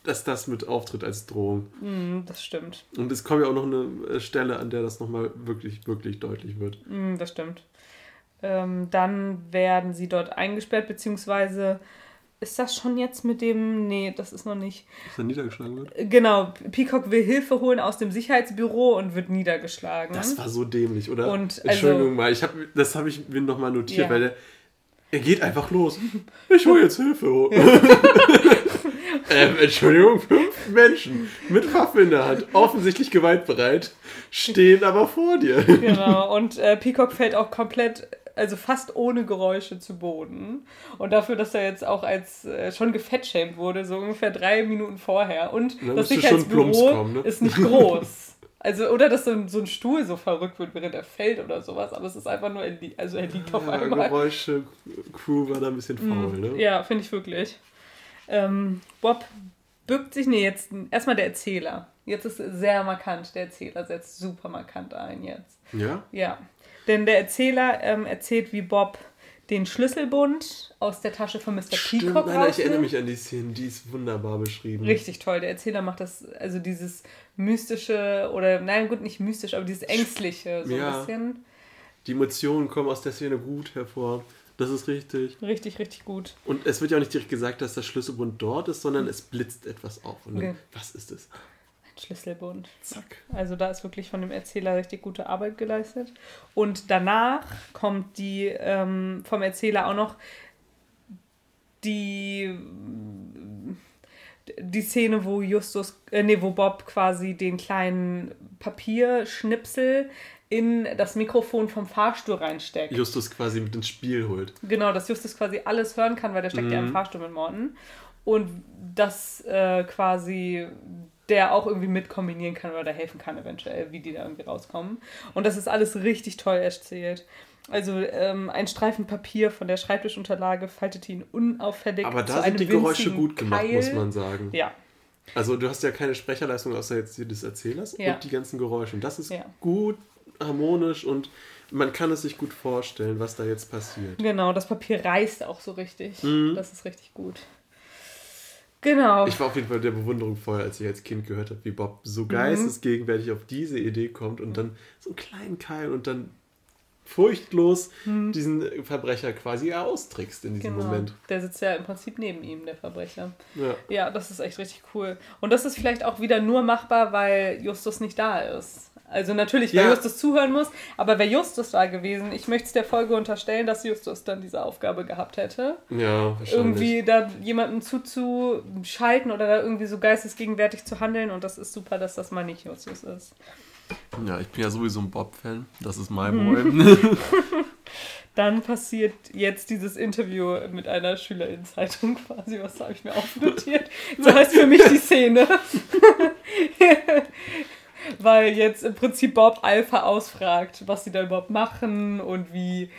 dass das mit auftritt als Drohung. Hm, das stimmt. Und es kommt ja auch noch eine äh, Stelle, an der das nochmal wirklich, wirklich deutlich wird. Hm, das stimmt. Ähm, dann werden sie dort eingesperrt, beziehungsweise ist das schon jetzt mit dem. Nee, das ist noch nicht. Dass er niedergeschlagen wird. Genau, Peacock will Hilfe holen aus dem Sicherheitsbüro und wird niedergeschlagen. Das war so dämlich, oder? Und, also- Entschuldigung mal, ich hab, das habe ich mir nochmal notiert, Ja. weil der, er geht einfach los. Ich hole jetzt Hilfe. ähm, Entschuldigung, fünf Menschen mit Waffe in der Hand, offensichtlich gewaltbereit, stehen aber vor dir. genau, und äh, Peacock fällt auch komplett, also fast ohne Geräusche zu Boden. Und dafür, dass er jetzt auch als äh, schon gefettschämt wurde, so ungefähr drei Minuten vorher. Und Da das Sicherheitsbüro kommen, ne? ist nicht groß. Also, oder dass so ein, so ein Stuhl so verrückt wird, während er fällt oder sowas, aber es ist einfach nur, er also er liegt auf Ja, einmal. Geräusche, Crew war da ein bisschen faul, ne? Ja, finde ich wirklich. Ähm, Bob bückt sich, nee, jetzt erstmal der Erzähler. Jetzt ist es sehr markant, der Erzähler setzt super markant ein jetzt. Ja? Ja, denn der Erzähler ähm, erzählt, wie Bob den Schlüsselbund aus der Tasche von Mr. Stimmt, Peacock nein, ich erinnere mich an die Szene, die ist wunderbar beschrieben. Richtig toll. Der Erzähler macht das, also dieses mystische oder, nein, gut, nicht mystisch, aber dieses ängstliche so Ja. ein bisschen. Die Emotionen kommen aus der Szene gut hervor. Das ist richtig. Richtig, richtig gut. Und es wird ja auch nicht direkt gesagt, dass das Schlüsselbund dort ist, sondern es blitzt etwas auf. Und dann, Okay. was ist es? Schlüsselbund. Zack. Also da ist wirklich von dem Erzähler richtig gute Arbeit geleistet. Und danach kommt die ähm, vom Erzähler auch noch die die Szene, wo Justus, äh, nee, wo Bob quasi den kleinen Papierschnipsel in das Mikrofon vom Fahrstuhl reinsteckt. Justus quasi mit ins Spiel holt. Genau, dass Justus quasi alles hören kann, weil der steckt ja im Mhm. Fahrstuhl mit Morten. Und das äh, quasi der auch irgendwie mit kombinieren kann oder helfen kann eventuell, wie die da irgendwie rauskommen. Und das ist alles richtig toll erzählt. Also ähm, ein Streifen Papier von der Schreibtischunterlage faltet ihn unauffällig Aber da sind die Geräusche gut gemacht, Keil. muss man sagen. Ja, Also du hast ja keine Sprecherleistung außer jetzt des Erzählers Ja. und die ganzen Geräusche. Und das ist Ja. gut, harmonisch und man kann es sich gut vorstellen, was da jetzt passiert. genau, das Papier reißt auch so richtig. Mhm. Das ist richtig gut. Genau. Ich war auf jeden Fall der Bewunderung voll, als ich als Kind gehört habe, wie Bob Mhm. so geistesgegenwärtig auf diese Idee kommt und dann so einen kleinen Keil und dann furchtlos diesen Verbrecher quasi austrickst in diesem Genau. Moment. Der sitzt ja im Prinzip neben ihm, der Verbrecher. Ja. Ja, das ist echt richtig cool. Und das ist vielleicht auch wieder nur machbar, weil Justus nicht da ist. Also natürlich, weil Ja. Justus zuhören muss, aber wäre Justus da gewesen, ich möchte es der Folge unterstellen, dass Justus dann diese Aufgabe gehabt hätte. Ja, wahrscheinlich. Irgendwie da jemanden zuzuschalten oder da irgendwie so geistesgegenwärtig zu handeln und das ist super, dass das mal nicht Justus ist. Ja, ich bin ja sowieso ein Bob-Fan. Das ist my Mhm. boy. Dann passiert jetzt dieses Interview mit einer Schülerinnenzeitung quasi, was habe ich mir aufnotiert. So heißt für mich die Szene. Weil jetzt im Prinzip Bob Alpha ausfragt, was sie da überhaupt machen und wie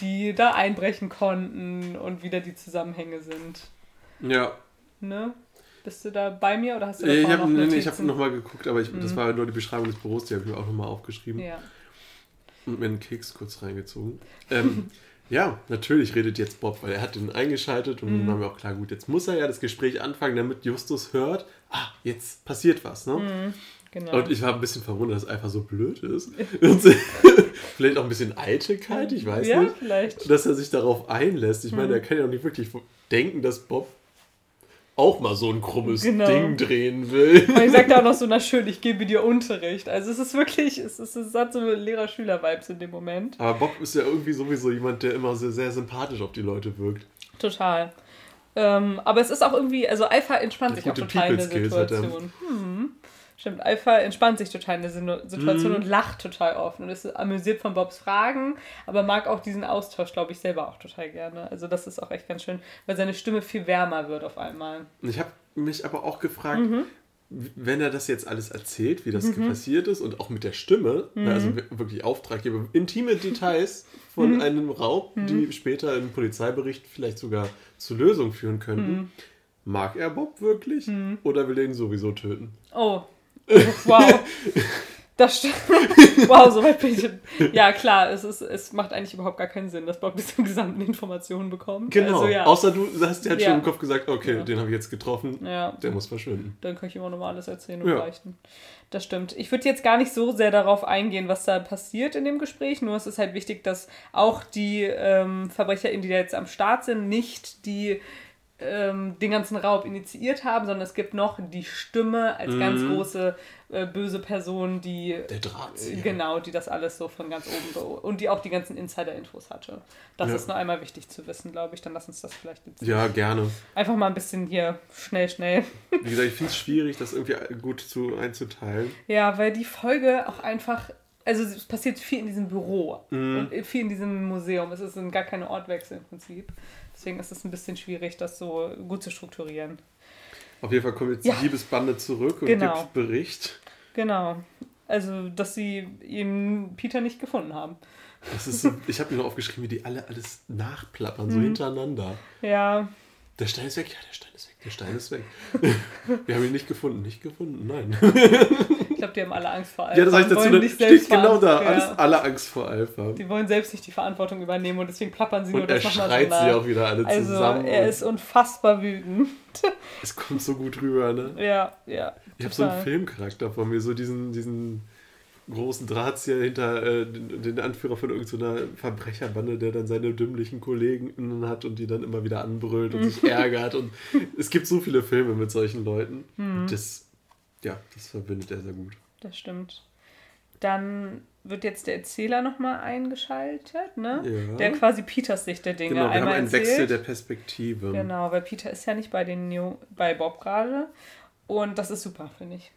die da einbrechen konnten und wie da die Zusammenhänge sind. ja. Ne? Bist du da bei mir oder hast du da Ich vorne habe noch nee, Notizen? ich hab nochmal geguckt, aber ich, das war nur die Beschreibung des Büros, die habe ich mir auch nochmal aufgeschrieben Ja. und mir einen Keks kurz reingezogen. Ähm, ja, natürlich redet jetzt Bob, weil er hat den eingeschaltet und Mhm. dann war mir auch klar, gut, jetzt muss er ja das Gespräch anfangen, damit Justus hört, ah, jetzt passiert was, ne? Genau. Und ich war ein bisschen verwundert, dass es einfach so blöd ist. Vielleicht auch ein bisschen Eitelkeit, ich weiß ja, nicht. vielleicht. Dass er sich darauf einlässt. Ich Mhm. meine, er kann ja auch nicht wirklich denken, dass Bob auch mal so ein krummes Genau. Ding drehen will. Und ich sagte auch noch so, na schön, ich gebe dir Unterricht. Also es ist wirklich, es, ist, es hat so Lehrer-Schüler-Vibes in dem Moment. Aber Bob ist ja irgendwie sowieso jemand, der immer sehr, sehr sympathisch auf die Leute wirkt. Total. Ähm, aber es ist auch irgendwie, also Alpha entspannt sich auch total in der People-Skills hat er. Situation. Hm. Stimmt, Alpha entspannt sich total in der Situation Mhm. und lacht total offen und ist amüsiert von Bobs Fragen, aber mag auch diesen Austausch, glaube ich, selber auch total gerne. Also das ist auch echt ganz schön, weil seine Stimme viel wärmer wird auf einmal. Ich habe mich aber auch gefragt, Mhm. wenn er das jetzt alles erzählt, wie das passiert ist und auch mit der Stimme, Mhm. also wir- wirklich Auftraggeber, intime Details von Mhm. einem Raub, die später im Polizeibericht vielleicht sogar zur Lösung führen könnten. Mhm. Mag er Bob wirklich oder will er ihn sowieso töten? Oh, wow. Das stimmt. Wow, so weit bin ich. Ja, klar, es, ist, es macht eigentlich überhaupt gar keinen Sinn, dass Bob diese gesamten Informationen bekommt. Genau. Also, ja. Außer du hast dir halt Ja. schon im Kopf gesagt, okay, Ja. den habe ich jetzt getroffen, ja, der muss verschwinden. dann kann ich immer noch mal alles erzählen und beichten. Das stimmt. Ich würde jetzt gar nicht so sehr darauf eingehen, was da passiert in dem Gespräch. Nur es ist halt wichtig, dass auch die ähm, VerbrecherInnen, die da jetzt am Start sind, nicht die ähm, den ganzen Raub initiiert haben, sondern es gibt noch die Stimme als ganz Mhm. große äh, böse Person, die Der Drahtzieher. Genau, die das alles so von ganz oben be- und die auch die ganzen Insider-Infos hatte. Das Ja. ist nur einmal wichtig zu wissen, glaube ich. Dann lass uns das vielleicht jetzt Ja, gerne. einfach mal ein bisschen hier schnell, schnell. Wie gesagt, ich finde es schwierig, das irgendwie gut zu, einzuteilen. Ja, weil die Folge auch einfach, also es passiert viel in diesem Büro und viel in diesem Museum. Es ist gar keine Ortwechsel im Prinzip. Deswegen ist es ein bisschen schwierig, das so gut zu strukturieren. Auf jeden Fall kommt jetzt Ja. die Liebesbande zurück und Genau. gibt Bericht. Genau. Also, dass sie eben Peter nicht gefunden haben. Das ist so, ich habe mir noch aufgeschrieben, wie die alle alles nachplappern, Mhm. so hintereinander. Ja, Der Stein ist weg, ja, der Stein ist weg, der Stein ist weg. Wir haben ihn nicht gefunden, nicht gefunden, nein. ich glaube, die haben alle Angst vor allem. Ja, das sag ich dazu, nicht steht selbst genau da, alles, alle Angst vor Alpha. Die wollen selbst nicht die Verantwortung übernehmen und deswegen plappern sie nur Und er das nochmal schreit so sie auch wieder alle Also, zusammen. er ist unfassbar wütend. es kommt so gut rüber, ne? Ja, ja. Ich habe so einen. Filmcharakter von mir, so diesen, diesen großen Drahtzieher hinter äh, den, den Anführer von irgendeiner Verbrecherbande, der dann seine dümmlichen Kollegen hat und die dann immer wieder anbrüllt und sich ärgert. Und es gibt so viele Filme mit solchen Leuten. Mhm. Das, ja, das verbindet er sehr gut. Das stimmt. Dann wird jetzt der Erzähler nochmal eingeschaltet, ne? Ja. Der quasi Peters Sicht der Dinge Genau, wir haben einmal einen erzählt. Wechsel der Perspektive. Genau, weil Peter ist ja nicht bei den New bei Bob gerade. Und das ist super, finde ich.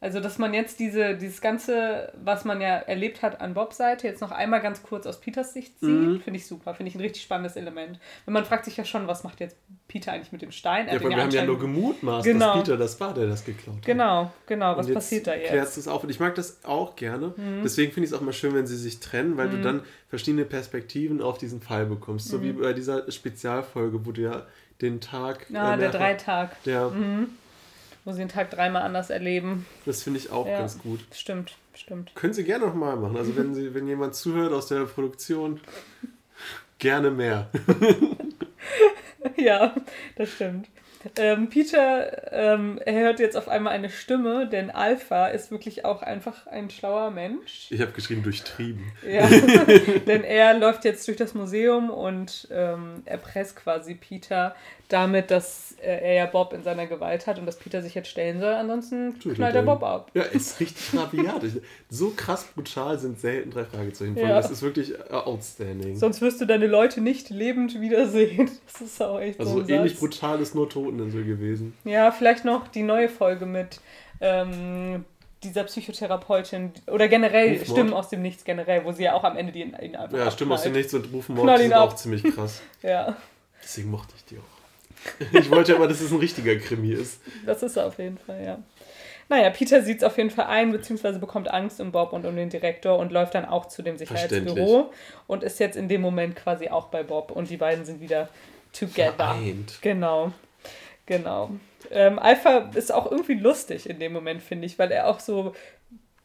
Also, dass man jetzt diese, dieses Ganze, was man ja erlebt hat an Bobs Seite, jetzt noch einmal ganz kurz aus Peters Sicht sieht, Mhm. finde ich super. Finde ich ein richtig spannendes Element. Weil man fragt sich ja schon, was macht jetzt Peter eigentlich mit dem Stein? Ja, weil ihn wir haben ja nur gemutmaßt, Genau. dass Peter das war, der das geklaut hat. Genau, genau. Was passiert da jetzt? Klärst es auf. Und ich mag das auch gerne. Mhm. Deswegen finde ich es auch mal schön, wenn sie sich trennen, weil du dann verschiedene Perspektiven auf diesen Fall bekommst. So wie bei dieser Spezialfolge, wo du ja den Tag. Mhm. Ah, der mehrfach- Dreitag, Der, wo sie den Tag dreimal anders erleben. das finde ich auch Ja. ganz gut. Stimmt, stimmt. Können Sie gerne nochmal machen. Also wenn, sie, wenn jemand zuhört aus der Produktion, gerne mehr. ja, das stimmt. Ähm, Peter ähm, er hört jetzt auf einmal eine Stimme, denn Alpha ist wirklich auch einfach ein schlauer Mensch. Ich habe geschrieben durchtrieben. Ja, denn er läuft jetzt durch das Museum und ähm, erpresst quasi Peter damit, dass äh, er ja Bob in seiner Gewalt hat und dass Peter sich jetzt stellen soll, ansonsten knallt er Bob ab. Ja, ist richtig rabiat. so krass brutal sind selten drei Fragezeichen. Ja. Das ist wirklich äh, outstanding. Sonst wirst du deine Leute nicht lebend wiedersehen. Das ist auch echt also so ähnlich brutal ist nur Toteninsel gewesen. Ja, vielleicht noch die neue Folge mit ähm, dieser Psychotherapeutin oder generell Rufmord. Stimmen aus dem Nichts generell, wo sie ja auch am Ende die ihn einfach Ja, Stimmen aus dem. Nichts und Rufmord sind ab. auch ziemlich krass. Ja, Deswegen mochte ich die auch. Ich wollte aber, dass es ein richtiger Krimi ist. das ist er auf jeden Fall, ja. Naja, Peter sieht es auf jeden Fall ein, beziehungsweise bekommt Angst um Bob und um den Direktor und läuft dann auch zu dem Sicherheitsbüro und ist jetzt in dem Moment quasi auch bei Bob und die beiden sind wieder together. Vereint. Genau, genau. Ähm, Alpha ist auch irgendwie lustig in dem Moment, finde ich, weil er auch so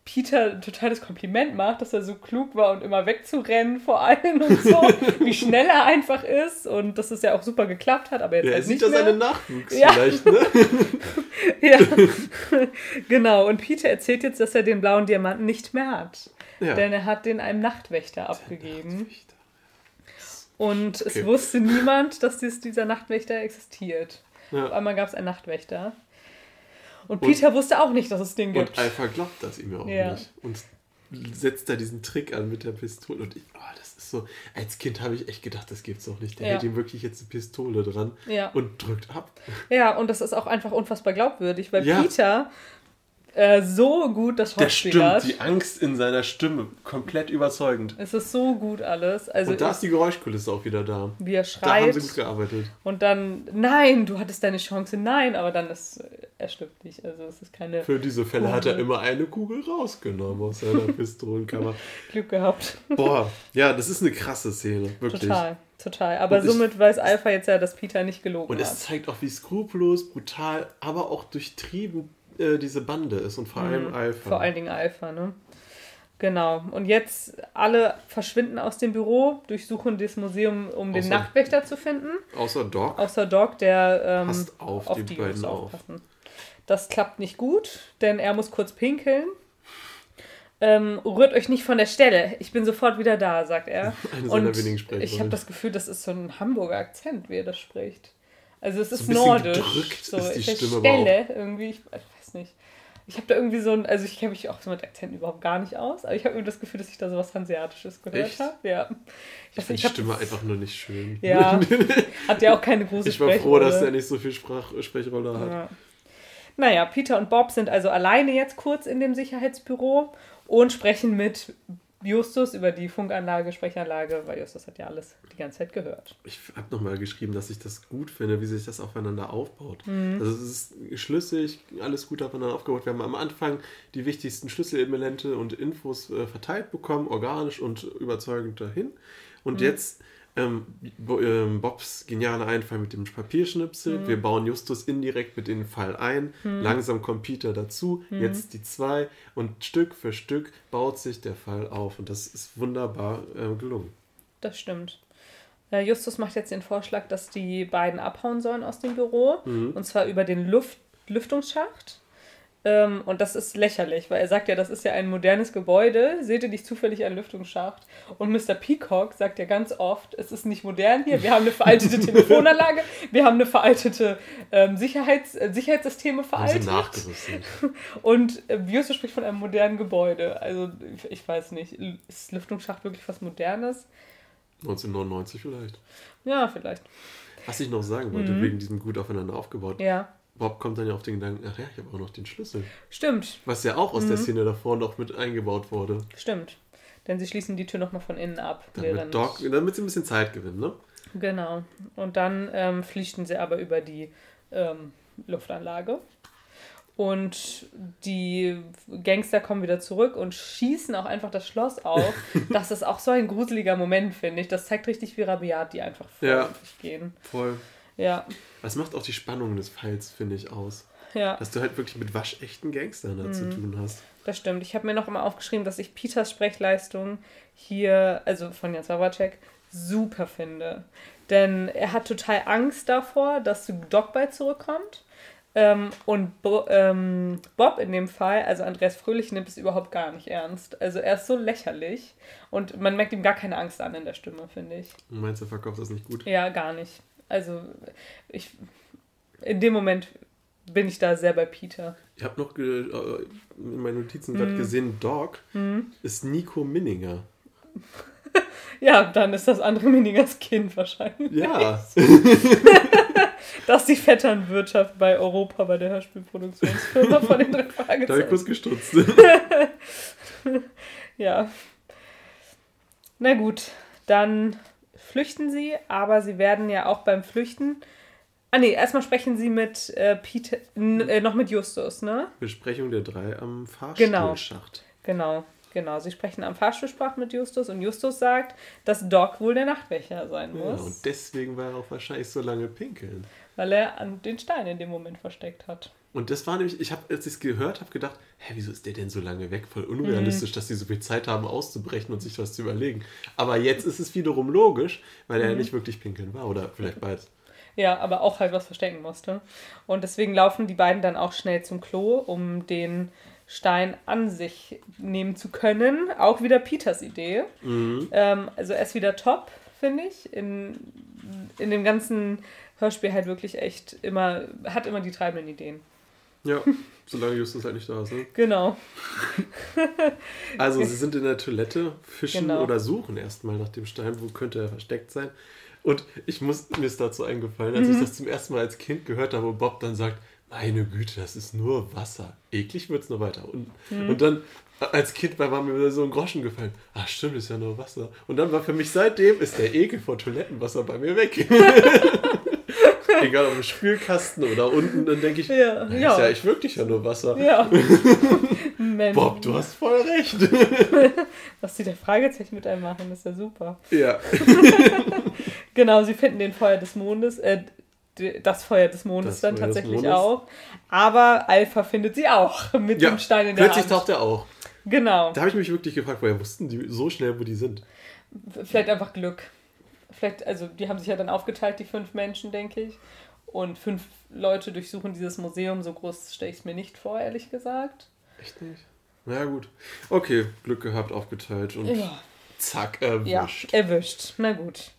Peter ein totales Kompliment macht, dass er so klug war und immer wegzurennen vor allen und so, wie schnell er einfach ist und dass es ja auch super geklappt hat, aber jetzt Ja, er halt sieht nicht da mehr. seinen Nachwuchs Ja. vielleicht, ne? Ja, genau. Und Peter erzählt jetzt, dass er den blauen Diamanten nicht mehr hat. Ja. Denn er hat den einem Nachtwächter abgegeben. Und Okay. es wusste niemand, dass dies, dieser Nachtwächter existiert. Auf Ja. einmal gab es einen Nachtwächter. Und Und- Peter wusste auch nicht, dass es den gibt. Und Alpha glaubt das ihm ja auch Ja. nicht. Und setzt da diesen Trick an mit der Pistole. Und ich, oh, das ist so. Als Kind habe ich echt gedacht, das gibt's doch nicht. Der Ja. hält ihm wirklich jetzt eine Pistole dran Ja. und drückt ab. ja, und das ist auch einfach unfassbar glaubwürdig, weil Ja. Peter äh, so gut das Schauspiel stimmt, die Angst in seiner Stimme, komplett überzeugend. Es ist so gut alles. Also und da ist die Geräuschkulisse auch wieder da. wie er Da haben schreit sie gut gearbeitet. und dann, nein, du hattest deine Chance, nein, aber dann ist er stirbt nicht. Also es ist keine Für diese Fälle hat er Kugel. immer eine Kugel rausgenommen aus seiner Pistolenkammer. Glück gehabt. Boah, ja, das ist eine krasse Szene, wirklich. Total, total. Aber Und ich- somit weiß Alpha jetzt ja, dass Peter nicht gelogen Und hat. es zeigt auch, wie skrupellos, brutal, aber auch durchtrieben äh, diese Bande ist und vor allem Alpha. Mhm. Vor allen Dingen Alpha, ne? Genau. Und jetzt alle verschwinden aus dem Büro, durchsuchen das Museum, um den Außer- Nachtwächter zu finden. Außer Doc. Außer Doc, der ähm, Passt auf, auf die, die beiden auf. aufpassen. Das klappt nicht gut, denn er muss kurz pinkeln. Ähm, rührt euch nicht von der Stelle. Ich bin sofort wieder da, sagt er. Eine Und wenigen ich habe das Gefühl, das ist so ein Hamburger Akzent, wie er das spricht. Also es ist bisschen nordisch. gedrückt so, ist die Stimme Stelle irgendwie, ich. Ich habe da irgendwie so ein, also ich kenne mich auch so mit Akzenten überhaupt gar nicht aus, aber ich habe irgendwie das Gefühl, dass ich da so was Hanseatisches gehört habe. Ja. Ich weiß finde nicht, die Stimme einfach nur nicht schön. Ja, hat ja auch keine große Ich war froh, dass er nicht so viel Sprach Sprechrolle hat. Ja. Naja, Peter und Bob sind also alleine jetzt kurz in dem Sicherheitsbüro und sprechen mit Justus über die Funkanlage, Sprechanlage, weil Justus hat ja alles die ganze Zeit gehört. Ich habe nochmal geschrieben, dass ich das gut finde, wie sich das aufeinander aufbaut. Mhm. Also es ist schlüssig, alles gut aufeinander aufgebaut. Wir haben am Anfang die wichtigsten Schlüsselelemente und Infos äh, verteilt bekommen, organisch und überzeugend dahin. Und Mhm. jetzt ähm, ähm, Bobs genialer Einfall mit dem Papierschnipsel. Mhm. Wir bauen Justus indirekt mit in den Fall ein. Langsam kommt Peter dazu, Mhm. jetzt die zwei. Und Stück für Stück baut sich der Fall auf. Und das ist wunderbar äh, gelungen. Das stimmt. Äh, Justus macht jetzt den Vorschlag, dass die beiden abhauen sollen aus dem Büro. Mhm. Und zwar über den Luft Lüftungsschacht. Ähm, und das ist lächerlich, weil er sagt ja, das ist ja ein modernes Gebäude. Seht ihr nicht zufällig einen Lüftungsschacht? Und Mr. Peacock sagt ja ganz oft, es ist nicht modern hier. Wir haben eine veraltete Telefonanlage, wir haben eine veraltete ähm, Sicherheits äh, Sicherheitssysteme veraltet. Und äh, spricht von einem modernen Gebäude. Also ich, ich weiß nicht, ist Lüftungsschacht wirklich was Modernes? 1999 vielleicht. Ja, vielleicht. Was ich noch sagen wollte, wegen diesem gut aufeinander aufgebaut. Mhm. Ja, Bob kommt dann ja auf den Gedanken, ach ja, ich habe auch noch den Schlüssel. stimmt, Was ja auch aus Mhm. der Szene davor noch mit eingebaut wurde. stimmt. Denn sie schließen die Tür nochmal von innen ab. Damit, Doc, damit sie ein bisschen Zeit gewinnen, ne? Genau. Und dann ähm, flüchten sie aber über die ähm, Luftanlage. Und die Gangster kommen wieder zurück und schießen auch einfach das Schloss auf. das ist auch so ein gruseliger Moment, finde ich. Das zeigt richtig, wie rabiat die einfach vor Ja. gehen. Voll. Ja, Das macht auch die Spannung des Falls, finde ich, aus. ja, Dass du halt wirklich mit waschechten Gangstern da Mhm. zu tun hast. das stimmt. Ich habe mir noch immer aufgeschrieben, dass ich Peters Sprechleistung hier, also von Jan Sawacek, super finde. Denn er hat total Angst davor, dass Doc bald zurückkommt. Ähm, und Bo ähm, Bob in dem Fall, also Andreas Fröhlich, nimmt es überhaupt gar nicht ernst. Also er ist so lächerlich und man merkt ihm gar keine Angst an in der Stimme, finde ich. Meinst du, verkauft das nicht gut? Ja, gar nicht. Also ich in dem Moment bin ich da sehr bei Peter. Ich habe noch äh, in meinen Notizen gerade gesehen, Dog ist Nico Minninger. Ja, dann ist das andere Minningers Kind wahrscheinlich. Ja, Das ist die Vetternwirtschaft bei Europa, bei der Hörspielproduktionsfirma von den drei da habe ich kurz Fragezeichen. gestutzt. Ja. Na gut, dann flüchten sie, aber sie werden ja auch beim Flüchten. Ah nee, erstmal sprechen sie mit äh, Peter, äh, noch mit Justus, ne? Besprechung der drei am Genau. Fahrstuhlschacht. Genau, genau. Sie sprechen am Fahrstuhlsprach mit Justus und Justus sagt, dass Doc wohl der Nachtwächter sein Ja, muss, und deswegen war er auch wahrscheinlich so lange pinkeln. weil er an den Stein in dem Moment versteckt hat. Und das war nämlich, ich habe, als ich es gehört habe, gedacht, hä, wieso ist der denn so lange weg? Voll Mhm. unrealistisch, dass die so viel Zeit haben, auszubrechen und sich was zu überlegen. Aber jetzt ist es wiederum logisch, weil Mhm. er nicht wirklich pinkeln war. Oder vielleicht beides. Ja, aber auch halt was verstecken musste. Und deswegen laufen die beiden dann auch schnell zum Klo, um den Stein an sich nehmen zu können. Auch wieder Peters Idee. Ähm, also er ist wieder top, finde ich. In, in dem ganzen Hörspiel halt wirklich echt immer, hat immer die treibenden Ideen. Ja, solange Justus halt nicht da ist. Ne? Genau. Also, sie sind in der Toilette, fischen Genau. oder suchen erstmal nach dem Stein, wo könnte er versteckt sein. Und ich muss, mir ist dazu eingefallen, als ich Mhm. das zum ersten Mal als Kind gehört habe, wo Bob dann sagt, meine Güte, das ist nur Wasser. Eklig wird es nur weiter. Und, Mhm. und dann als Kind war mir so ein Groschen gefallen. Ach stimmt, ist ja nur Wasser. Und dann war für mich seitdem, ist der Ekel vor Toilettenwasser bei mir weg. Egal ob im Spülkasten oder unten, dann denke ich, Ja, "Na, ja. ist ja echt wirklich ja nur Wasser. Ja. Bob, du hast voll recht. was die der Fragezeichen mit einem machen, ist ja super. ja. Genau, sie finden den Feuer des Mondes, äh, das Feuer des Mondes Das dann Feuer tatsächlich auch. Aber Alpha findet sie auch mit ja. dem Stein in der Plötzlich Hand. taucht er auch. Genau. Da habe ich mich wirklich gefragt, woher wussten die so schnell, wo die sind? Vielleicht einfach Glück. Vielleicht, also die haben sich ja dann aufgeteilt, die fünf Menschen, denke ich. Und fünf Leute durchsuchen dieses Museum. So groß stelle ich es mir nicht vor, ehrlich gesagt. Echt nicht? Na ja, gut. Okay, Glück gehabt, aufgeteilt und Ja. zack, Ja, erwischt. erwischt. Na gut.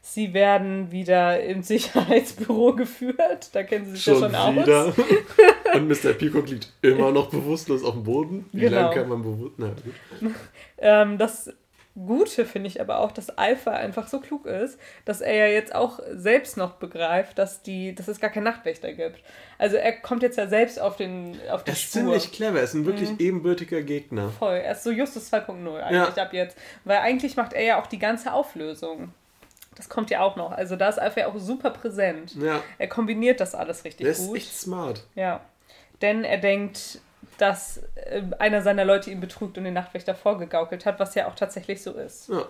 Sie werden wieder ins Sicherheitsbüro geführt. Da kennen sie sich Schon, ja schon aus. wieder. und Mr. Peacock liegt immer noch bewusstlos auf dem Boden. Wie Genau. lange kann man bewusst... Na gut. Ähm, das Gute finde ich aber auch, dass Alpha einfach so klug ist, dass er ja jetzt auch selbst noch begreift, dass, die, dass es gar keinen Nachtwächter gibt. Also er kommt jetzt ja selbst auf, den, auf die Er ist Spur. ziemlich clever, er ist ein wirklich Mhm. ebenbürtiger Gegner. Voll. Er ist so Justus 2.0 eigentlich ab jetzt. Weil eigentlich macht er ja auch die ganze Auflösung. Das kommt ja auch noch. Also da ist Alpha ja auch super präsent. Ja, Er kombiniert das alles richtig ist gut. echt smart. Ja. Denn er denkt, dass äh, einer seiner Leute ihn betrügt und den Nachtwächter vorgegaukelt hat, was ja auch tatsächlich so ist. Ja,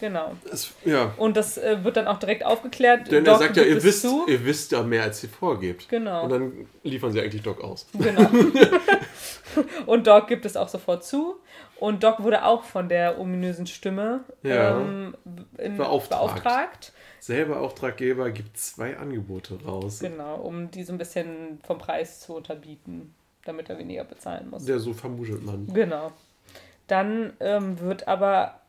Genau. das, ja. Und das äh, wird dann auch direkt aufgeklärt. Denn er Doc sagt ja, ihr wisst, ihr wisst ja mehr, als ihr vorgebt. Genau. Und dann liefern sie eigentlich Doc aus. Genau. und Doc gibt es auch sofort zu. Und Doc wurde auch von der ominösen Stimme Ja. ähm, in, Beauftragt. beauftragt. Selber Auftraggeber gibt zwei Angebote raus, Genau, um die so ein bisschen vom Preis zu unterbieten, damit er weniger bezahlen muss. der so vermutet man. Genau. Dann ähm, wird aber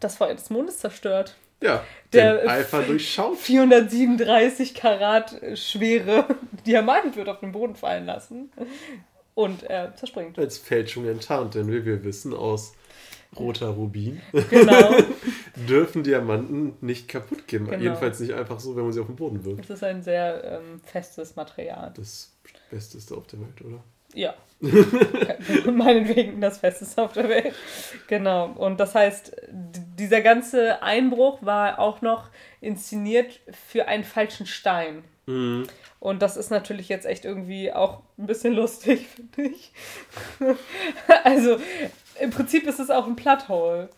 das Feuer des Mondes zerstört. Ja, Der- Alpha durchschaut 437 Karat schwere Diamant wird auf den Boden fallen lassen und er zerspringt. als Fälschung enttarnt, denn wie wir wissen aus roter Rubin Genau. dürfen Diamanten nicht kaputt gehen. Genau. Jedenfalls nicht einfach so, wenn man sie auf den Boden wirft. Es ist ein sehr ähm, festes Material. Das Besteste auf der Welt, oder? Ja. Meinetwegen das Festeste auf der Welt. Genau. Und das heißt, dieser ganze Einbruch war auch noch inszeniert für einen falschen Stein. Mhm. Und das ist natürlich jetzt echt irgendwie auch ein bisschen lustig, finde ich. also im Prinzip ist es auch ein Plot-Hole.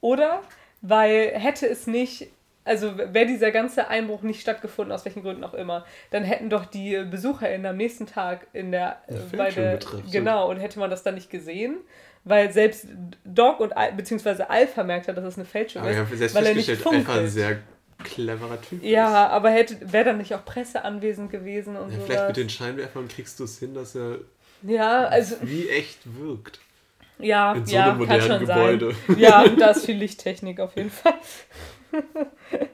Oder? Weil hätte es nicht, also wäre dieser ganze Einbruch nicht stattgefunden, aus welchen Gründen auch immer, dann hätten doch die BesucherInnen am nächsten Tag in der, äh, bei der, genau, und hätte man das dann nicht gesehen, Weil selbst Doc und Al- beziehungsweise Alpha merkt ja, dass es eine Fälschung Aber ist, weil er nicht festgestellt, einfach ein sehr cleverer Typ ist. Ja, aber hätte wäre dann nicht auch Presse anwesend gewesen und Ja, so. vielleicht mit den Scheinwerfern kriegst du es hin, dass er Ja, also wie echt wirkt. ja, In so ja, einem kann modernen schon Gebäude. sein. Ja, da ist viel Lichttechnik auf jeden Fall.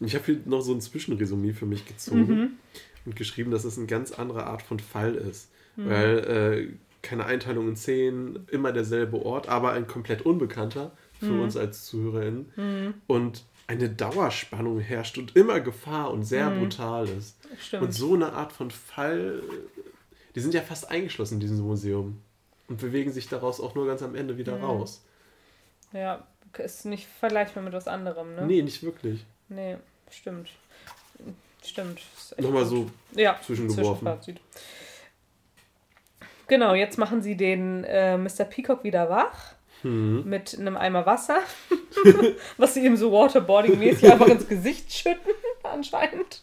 Ich habe hier noch so ein Zwischenresümee für mich gezogen Mhm. und geschrieben, dass es eine ganz andere Art von Fall ist. Mhm. Weil äh, keine Einteilung in Szenen, immer derselbe Ort, aber ein komplett unbekannter für Mhm. uns als ZuhörerInnen. Und eine Dauerspannung herrscht und immer Gefahr und sehr brutal ist. Mhm. Stimmt. Und so eine Art von Fall, die sind ja fast eingeschlossen in diesem Museum und bewegen sich daraus auch nur ganz am Ende Mhm. wieder raus. Ja, ist nicht vergleichbar mit was anderem, ne? Nee, nicht wirklich. Nee, stimmt. Stimmt. Nochmal gut. so ja, zwischengeworfen. Zwischenfazit. Genau, jetzt machen sie den äh, Mr. Peacock wieder wach hm. mit einem Eimer Wasser, was sie ihm so Waterboarding-mäßig einfach ins Gesicht schütten, anscheinend.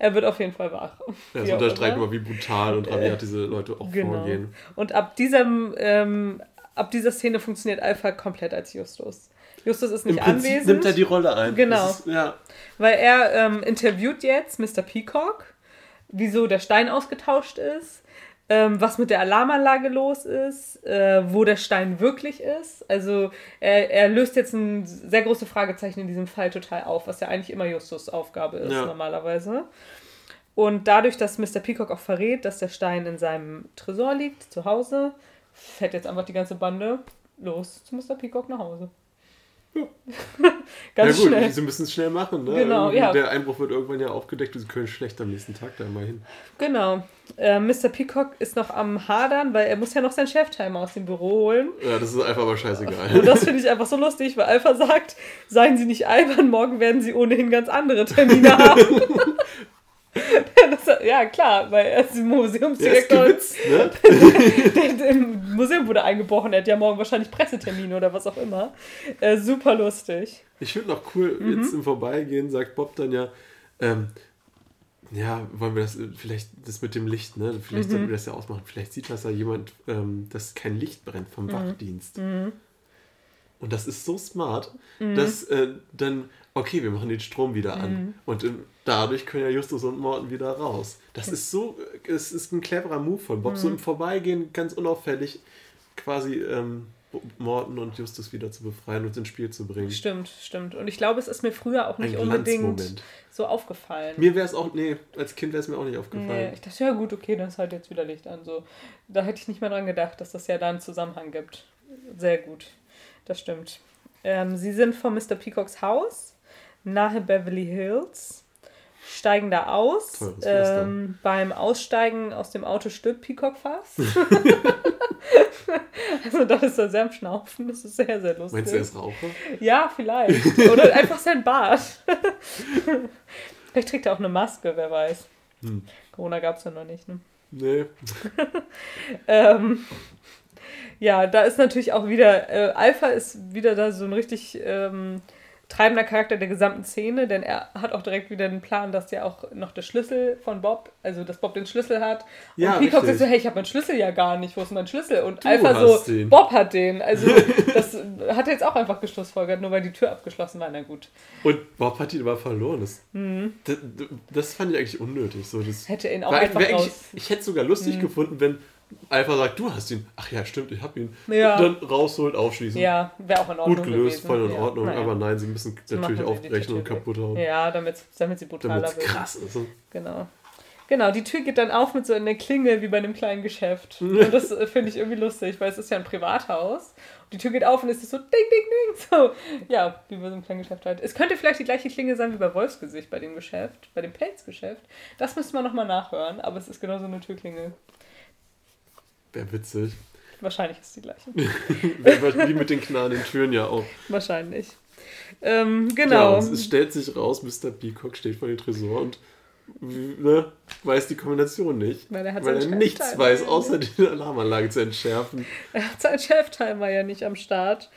Er wird auf jeden Fall wach. Ja, das unterstreicht immer. wie brutal und rabiat diese Leute auch Genau. vorgehen. Und ab diesem, ähm, ab dieser Szene funktioniert Alpha komplett als Justus. Justus ist nicht Im Prinzip anwesend. nimmt er die Rolle ein. Genau. Ist, ja. Weil er ähm, interviewt jetzt Mr. Peacock, wieso der Stein ausgetauscht ist, ähm, was mit der Alarmanlage los ist, äh, wo der Stein wirklich ist. Also er, er löst jetzt ein sehr große Fragezeichen in diesem Fall total auf, was ja eigentlich immer Justus Aufgabe ist Ja. normalerweise. Und dadurch, dass Mr. Peacock auch verrät, dass der Stein in seinem Tresor liegt, zu Hause, fährt jetzt einfach die ganze Bande los zu Mr. Peacock nach Hause. Ganz ja gut, schnell. sie müssen es schnell machen. Ne? Genau, Irgendwie ja. Der Einbruch wird irgendwann ja aufgedeckt und sie können schlecht am nächsten Tag da mal hin. Genau. Äh, Mr. Peacock ist noch am Hadern, weil er muss ja noch seinen Cheftimer aus dem Büro holen. Ja, das ist einfach aber scheißegal. Und das finde ich einfach so lustig, weil Alpha sagt, seien Sie nicht albern, morgen werden Sie ohnehin ganz andere Termine haben. das, ja, klar, weil er ist Der ist Museumsdirektor. gewitzt, ne? Der, im Museum wurde eingebrochen, er hat ja morgen wahrscheinlich Pressetermine oder was auch immer. Äh, super lustig. Ich finde noch cool, Mhm. jetzt im Vorbeigehen sagt Bob dann ja, ähm, ja, wollen wir das, vielleicht das mit dem Licht, ne? Vielleicht Mhm. sollten wir das ja ausmachen. Vielleicht sieht das ja jemand, ähm, dass kein Licht brennt vom Mhm. Wachdienst. Und das ist so smart, dass äh, dann, okay, wir machen den Strom wieder an. Und ähm, dadurch können ja Justus und Morten wieder raus. Das ist so, es ist ein cleverer Move von Bob, so im Vorbeigehen ganz unauffällig quasi ähm, Morten und Justus wieder zu befreien und ins Spiel zu bringen. Stimmt, stimmt. Und ich glaube, es ist mir früher auch nicht Ein unbedingt so aufgefallen. Mir wäre es auch, nee, als Kind wäre es mir auch nicht Nee, aufgefallen. ich dachte, ja gut, okay, dann ist halt jetzt wieder Licht an. So. Da hätte ich nicht mehr dran gedacht, dass das ja da einen Zusammenhang gibt. Sehr gut, das stimmt. Ähm, sie sind vor Mr. Peacocks Haus, nahe Beverly Hills, steigen da aus. Ähm, beim Aussteigen aus dem Auto stirbt Peacock fast. also da ist er sehr am Schnaufen, das ist sehr, sehr lustig. Meinst du, er ist Raucher? Ja, vielleicht. Oder einfach sein Bart. vielleicht trägt er auch eine Maske, wer weiß. Hm. Corona gab es ja noch nicht, ne? Nee. Ähm, ja, da ist natürlich auch wieder, äh, Alpha ist wieder da so ein richtig ähm, treibender Charakter der gesamten Szene, denn er hat auch direkt wieder den Plan, dass ja auch noch der Schlüssel von Bob, also dass Bob den Schlüssel hat. Ja, und Peacock richtig. sagt so, hey, ich habe meinen Schlüssel ja gar nicht, wo ist mein Schlüssel? Und Du Alpha so, den. Bob hat den. Also das hat er jetzt auch einfach geschlussfolgert, nur weil die Tür abgeschlossen war, na gut. Und Bob hat ihn aber verloren. Das, Mhm. das, das fand ich eigentlich unnötig. So, das Hätte ihn auch einfach eigentlich, raus. ich hätte es sogar lustig gefunden, wenn Alpha sagt, du hast ihn. Ach ja, stimmt, ich hab ihn. Ja. Und dann rausholt, aufschließen. Ja, wäre auch in Ordnung Gut gelöst, gewesen. voll in Ja, Ordnung. naja. Aber nein, sie müssen natürlich aufbrechen und kaputt hauen. Ja, damit, damit sie brutaler Damit es wird. krass ist. Genau. Genau, die Tür geht dann auf mit so einer Klingel wie bei einem kleinen Geschäft. Und das äh, finde ich irgendwie lustig, weil es ist ja ein Privathaus. Und die Tür geht auf und es ist so ding, ding, ding. So, ja, wie bei so einem kleinen Geschäft halt. Es könnte vielleicht die gleiche Klingel sein wie bei Wolfsgesicht bei dem Geschäft, bei dem Pelzgeschäft. Das müsste man nochmal nachhören, aber es ist genau so eine Türklingel. Wäre witzig. Wahrscheinlich ist die gleiche. Wie mit den knarrenden Türen ja auch. Wahrscheinlich. Ähm, Ja, genau. und es stellt sich raus, Mr. Peacock steht vor dem Tresor und ne, weiß die Kombination nicht. Weil er Weil er nichts weiß, ja außer die Alarmanlage zu entschärfen. Er hat seinen Cheftimer ja nicht am Start.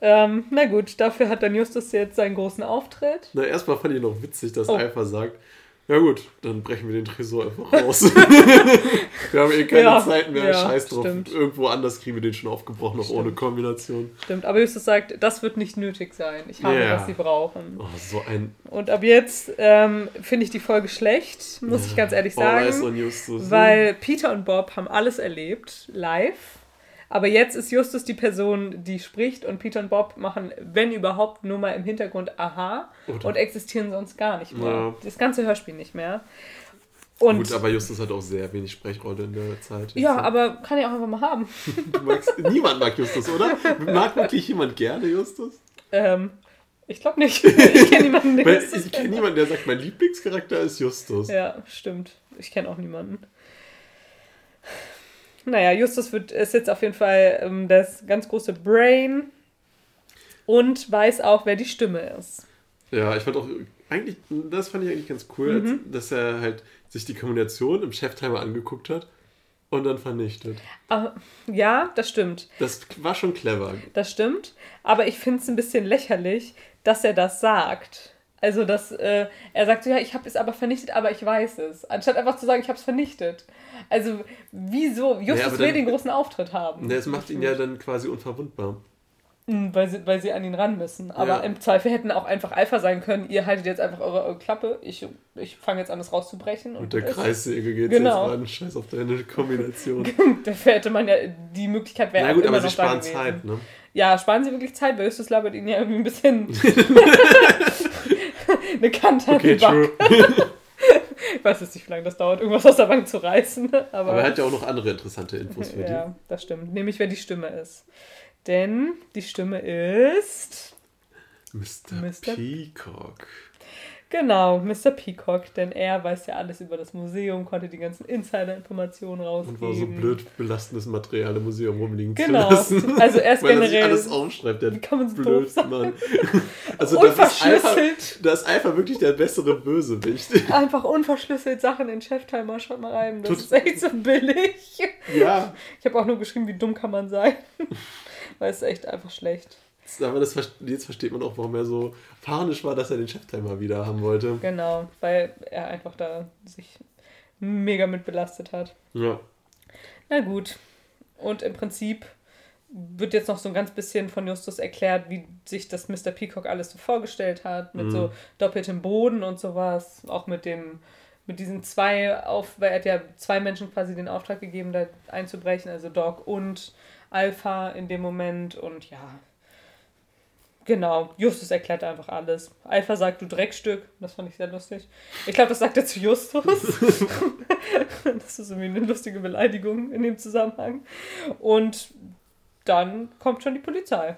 Ähm, na gut, dafür hat dann Justus jetzt seinen großen Auftritt. Na, erstmal fand ich noch witzig, dass Oh. Alpha sagt, Ja gut, dann brechen wir den Tresor einfach raus. wir haben eh keine Ja, Zeit mehr, ja, scheiß drauf. stimmt. Irgendwo anders kriegen wir den schon aufgebrochen, noch Stimmt. ohne Kombination. Stimmt, aber Justus sagt, das wird nicht nötig sein. Ich habe, Ja. was sie brauchen. Oh, so ein Und ab jetzt ähm, finde ich die Folge schlecht, muss ich ganz ehrlich Boris sagen. Justus. Weil Peter und Bob haben alles erlebt, live. Aber jetzt ist Justus die Person, die spricht und Peter und Bob machen, wenn überhaupt, nur mal im Hintergrund Aha Oder- und existieren sonst gar nicht mehr. Ja. Das ganze Hörspiel nicht mehr. Und Gut, aber Justus hat auch sehr wenig Sprechrolle in der Zeit. ja, aber kann ich auch einfach mal haben. Magst, niemand mag Justus, oder? Mag wirklich jemand gerne Justus? Ähm, ich glaube nicht. Ich kenne niemanden, der ich kenne niemanden, der sagt, mein Lieblingscharakter ist Justus. Ja, stimmt. Ich kenne auch niemanden. Naja, Justus wird, ist jetzt auf jeden Fall ähm, das ganz große Brain und weiß auch, wer die Stimme ist. Ja, ich fand auch, eigentlich, das fand ich eigentlich ganz cool, Mhm. als, dass er halt sich die Kombination im Cheftimer angeguckt hat und dann vernichtet. Aber, ja, das stimmt. Das war schon clever. Das stimmt. Aber ich finde es ein bisschen lächerlich, dass er das sagt. Also, dass äh, er sagt so, ja, ich habe es aber vernichtet, aber ich weiß es. Anstatt einfach zu sagen, ich habe es vernichtet. Also, wieso? Justus aber will den großen Auftritt haben. Das macht ihn ja dann quasi unverwundbar. Mm, Weil sie, weil sie an ihn ran müssen. Aber Ja. im Zweifel hätten auch einfach Alpha sein können. Ihr haltet jetzt einfach eure, eure Klappe. Ich, ich fange jetzt an, das rauszubrechen. Und, Und der. Kreissäge geht Genau. jetzt ran. Scheiß auf deine Kombination. Dafür hätte man ja, die Möglichkeit wäre Na gut, immer aber sie sparen. Zeit, ne? Ja, sparen sie wirklich Zeit, weil Justus labert ihnen ja irgendwie ein bisschen an Okay, Back. true. Ich weiß jetzt nicht, wie lange das dauert, irgendwas aus der Bank zu reißen. Aber, Aber er hat ja auch noch andere interessante Infos für ja, das stimmt. Nämlich, wer die Stimme ist. Denn die Stimme ist... Mr. Mr. Peacock. Genau, Mr. Peacock, denn er weiß ja alles über das Museum, konnte die ganzen Insider-Informationen rausgeben. Und war so blöd, belastendes Material im Museum rumliegen Genau. zu lassen. Also er ist Weil er sich generell- alles aufschreibt, der Wie kann man so doof blöd sein? Mann. Also Unverschlüsselt. da ist Alpha wirklich der bessere Bösewicht. Einfach unverschlüsselt Sachen in Cheftimer schreiben. Das Tut- ist echt so billig. ja, Ich habe auch nur geschrieben, wie dumm kann man sein. Weil es ist echt einfach schlecht. Aber das, jetzt versteht man auch, warum er so panisch war, dass er den Cheftimer wieder haben wollte. Genau, weil er einfach da sich mega mit belastet hat. Ja. Na gut. Und im Prinzip wird jetzt noch so ein ganz bisschen von Justus erklärt, wie sich das Mr. Peacock alles so vorgestellt hat, mit Mhm. so doppeltem Boden und sowas, auch mit dem mit diesen zwei auf, weil er hat ja zwei Menschen quasi den Auftrag gegeben, da einzubrechen, also Doc und Alpha in dem Moment und ja. Genau, Justus erklärt einfach alles. Alpha sagt, du Dreckstück. Das fand ich sehr lustig. Ich glaube, das sagt er zu Justus. das ist irgendwie eine lustige Beleidigung in dem Zusammenhang. Und dann kommt schon die Polizei.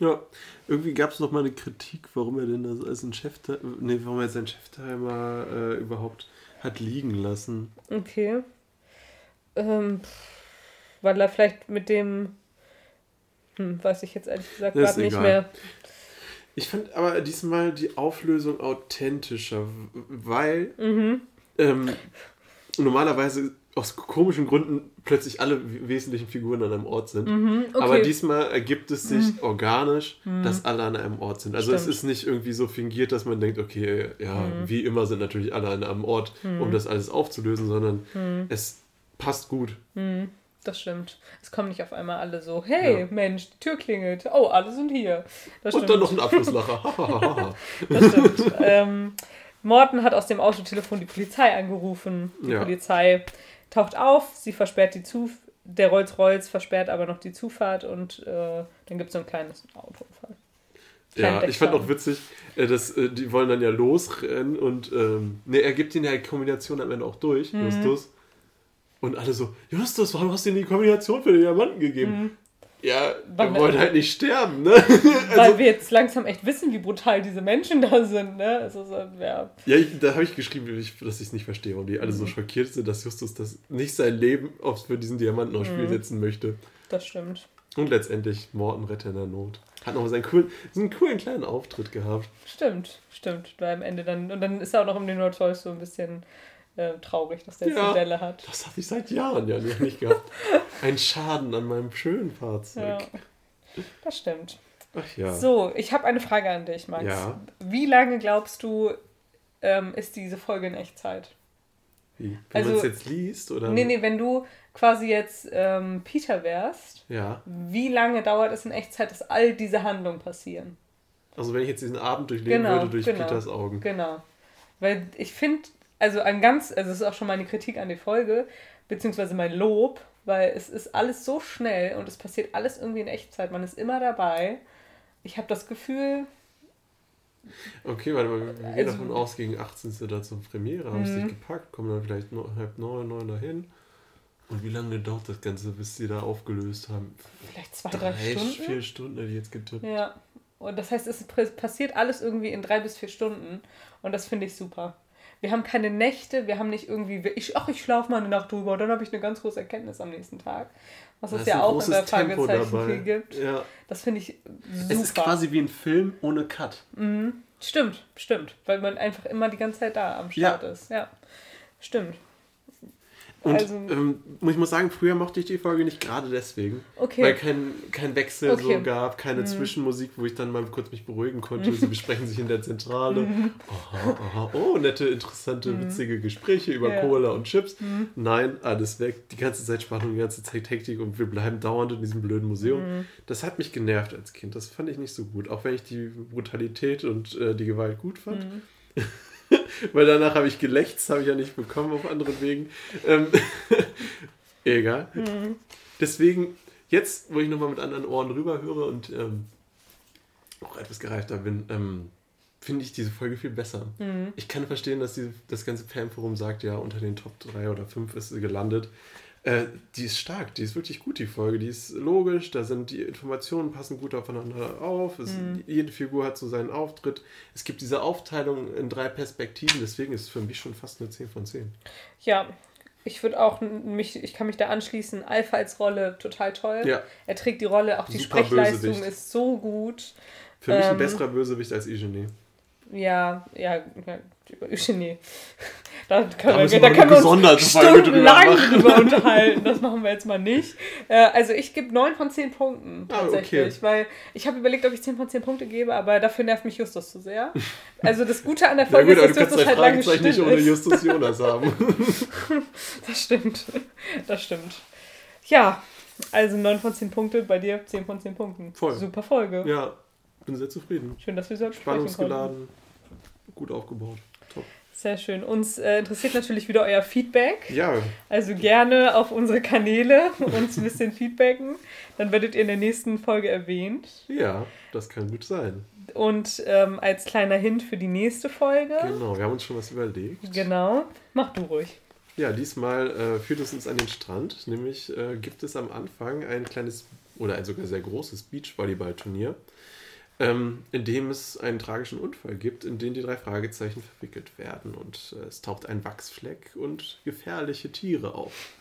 Ja, irgendwie gab es noch mal eine Kritik, warum er denn das als ein Cheftimer, nee, warum er seinen Cheftimer äh, überhaupt hat liegen lassen. Okay. Ähm, weil er vielleicht mit dem. Hm, weiß ich jetzt ehrlich gesagt gerade nicht mehr. Ich fand aber diesmal die Auflösung authentischer, weil Mhm. ähm, normalerweise aus komischen Gründen plötzlich alle wesentlichen Figuren an einem Ort sind. Mhm, okay. Aber diesmal ergibt es sich organisch, dass alle an einem Ort sind. Also es Stimmt. ist nicht irgendwie so fingiert, dass man denkt, okay, ja, wie immer sind natürlich alle an einem Ort, um das alles aufzulösen, sondern es passt gut. Mhm, das stimmt. Es kommen nicht auf einmal alle so, hey, Ja. Mensch, die Tür klingelt. Oh, alle sind hier. Das Und stimmt. dann noch ein Abschlusslacher. Das stimmt. ähm, Morten hat aus dem Autotelefon die Polizei angerufen. Die Ja. Polizei taucht auf, sie versperrt die Zuf der Rolls-Royce versperrt aber noch die Zufahrt und äh, dann gibt es so ein kleines Autounfall. Kleinen Ja, ich fand auch witzig, äh, dass äh, die wollen dann ja losrennen und ähm, ne, er gibt ihnen ja die Kombination am Ende auch durch, Mhm. Justus. Und alle so, Justus, warum hast du ihm die Kombination für den Diamanten gegeben? Ja, Weil- wir wollen halt nicht sterben, ne? Weil Also- wir jetzt langsam echt wissen, wie brutal diese Menschen da sind. Ne? Also, so, ja. Ja, ich, da habe ich geschrieben, dass ich es nicht verstehe, warum die alle Mhm. so schockiert sind, dass Justus das nicht sein Leben aufs für diesen Diamanten aufs Mhm. Spiel setzen möchte. Das stimmt. Und letztendlich Morten Retter in der Not. Hat noch seinen coolen, einen coolen kleinen Auftritt gehabt. Stimmt, stimmt. Weil am Ende dann, und dann ist er auch noch um den Rolls-Royce so ein bisschen äh, traurig, dass der jetzt Ja. eine Delle hat. Das habe ich seit Jahren ja nicht gehabt. Ein Schaden an meinem schönen Fahrzeug. Ja, das stimmt. Ach ja. So, ich habe eine Frage an dich, Max. Ja. Wie lange glaubst du, ähm, ist diese Folge in Echtzeit. Wie? Wenn Also- man es jetzt liest oder. Nee, nee, wenn du quasi jetzt ähm, Peter wärst, Ja. wie lange dauert es in Echtzeit, dass all diese Handlungen passieren? Also wenn ich jetzt diesen Abend durchleben Genau, würde durch genau. Peters Augen. Genau. Weil ich finde, also ein ganz, also es ist auch schon meine Kritik an die Folge, beziehungsweise mein Lob, weil es ist alles so schnell und es passiert alles irgendwie in Echtzeit. Man ist immer dabei. Ich habe das Gefühl, Okay, warte mal, wir gehen Also- davon aus, gegen 18 sind da zur Premiere, haben sie Mhm. sich gepackt, kommen dann vielleicht no, halb neun, neun dahin. Und wie lange dauert das Ganze, bis sie da aufgelöst haben? vielleicht zwei, drei, Stunden. vier Stunden hätte ich jetzt getippt. Ja. Und das heißt, es passiert alles irgendwie in drei bis vier Stunden. Und das finde ich super. Wir haben keine Nächte, wir haben nicht irgendwie, ich, ach, ich schlafe mal eine Nacht drüber und dann habe ich eine ganz große Erkenntnis am nächsten Tag. Was Da es ja auch in der Fragezeichen viel gibt. Ja. Das finde ich super. Es ist quasi wie ein Film ohne Cut. Stimmt, stimmt. Weil man einfach immer die ganze Zeit da am Start ist. Ja. Stimmt. Und Also- ähm, ich muss sagen, früher mochte ich die Folge nicht gerade deswegen. Okay. Weil kein, kein Wechsel Okay. Mhm. so gab, keine Zwischenmusik, wo ich dann mal kurz mich beruhigen konnte. Sie besprechen sich in der Zentrale. Mhm. Aha, aha, oh, nette, interessante, witzige Gespräche über Ja. Mhm. Cola und Chips. Nein, alles weg. Die ganze Zeit Spannung, die ganze Zeit Hektik und wir bleiben dauernd in diesem blöden Museum. Mhm. Das hat mich genervt als Kind. Das fand ich nicht so gut. Auch wenn ich die Brutalität und äh, die Gewalt gut fand. Weil danach habe ich gelächzt, habe ich ja nicht bekommen auf anderen Wegen. Ähm, egal. Mhm. Deswegen, jetzt, wo ich nochmal mit anderen Ohren rüberhöre und ähm, auch etwas gereifter bin, ähm, finde ich diese Folge viel besser. Mhm. Ich kann verstehen, dass die, das ganze Fanforum sagt, ja, unter den Top 3 oder 5 ist sie gelandet. Äh, die ist stark, die ist wirklich gut, die Folge. Die ist logisch, da sind die Informationen passen gut aufeinander auf. Es, Jede Figur hat so seinen Auftritt. Es gibt diese Aufteilung in drei Perspektiven, deswegen ist es für mich schon fast eine 10 von 10. Ja, ich würde auch mich, ich kann mich da anschließen. Alpha als Rolle total toll. Ja. Er trägt die Rolle, auch die Super Sprechleistung Bösewicht. ist so gut. Für mich ein Ähm, besserer Bösewicht als Eugenie. Ja, ja, ja über Eugenie. Da Da können müssen wir, da können wir uns stundenlang drüber unterhalten. Das machen wir jetzt mal nicht. Äh, also ich gebe 9 von 10 Punkten Ah, tatsächlich, okay. weil ich habe überlegt, ob ich 10 von 10 Punkte gebe, aber dafür nervt mich Justus zu sehr. Also das Gute an der Ja Folge gut, aber du ist, dass Justus halt lange Fragezeichen nicht ohne. Justus Jonas haben. Das stimmt. Das stimmt. Ja, also 9 von 10 Punkte, bei dir 10 von 10 Punkten. Voll. Super Folge. ja, bin sehr zufrieden. Schön, dass wir so. Spannungsgeladen, gut aufgebaut. Sehr schön. Uns äh, interessiert natürlich wieder euer Feedback. Ja, Also gerne auf unsere Kanäle uns ein bisschen feedbacken. Dann werdet ihr in der nächsten Folge erwähnt. ja, das kann gut sein. Und ähm, als kleiner Hint für die nächste Folge. Genau, wir haben uns schon was überlegt. Genau. Mach du ruhig. Ja, diesmal äh, führt es uns an den Strand. Nämlich äh, gibt es am Anfang ein kleines oder ein sogar sehr großes Beachvolleyball-Turnier, ähm, in dem es einen tragischen Unfall gibt, in den die drei Fragezeichen verwickelt werden. Und äh, es taucht ein Wachsfleck und gefährliche Tiere auf.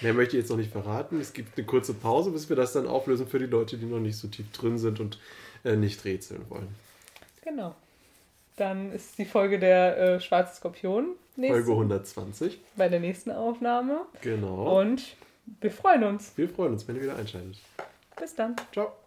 Mehr möchte ich jetzt noch nicht verraten. Es gibt eine kurze Pause, bis wir das dann auflösen für die Leute, die noch nicht so tief drin sind und äh, nicht rätseln wollen. Genau. Dann ist die Folge der äh, Schwarze Skorpion nächste, Folge 120. bei der nächsten Aufnahme. Genau. Und wir freuen uns. wir freuen uns, wenn ihr wieder einschaltet. Bis dann. Ciao.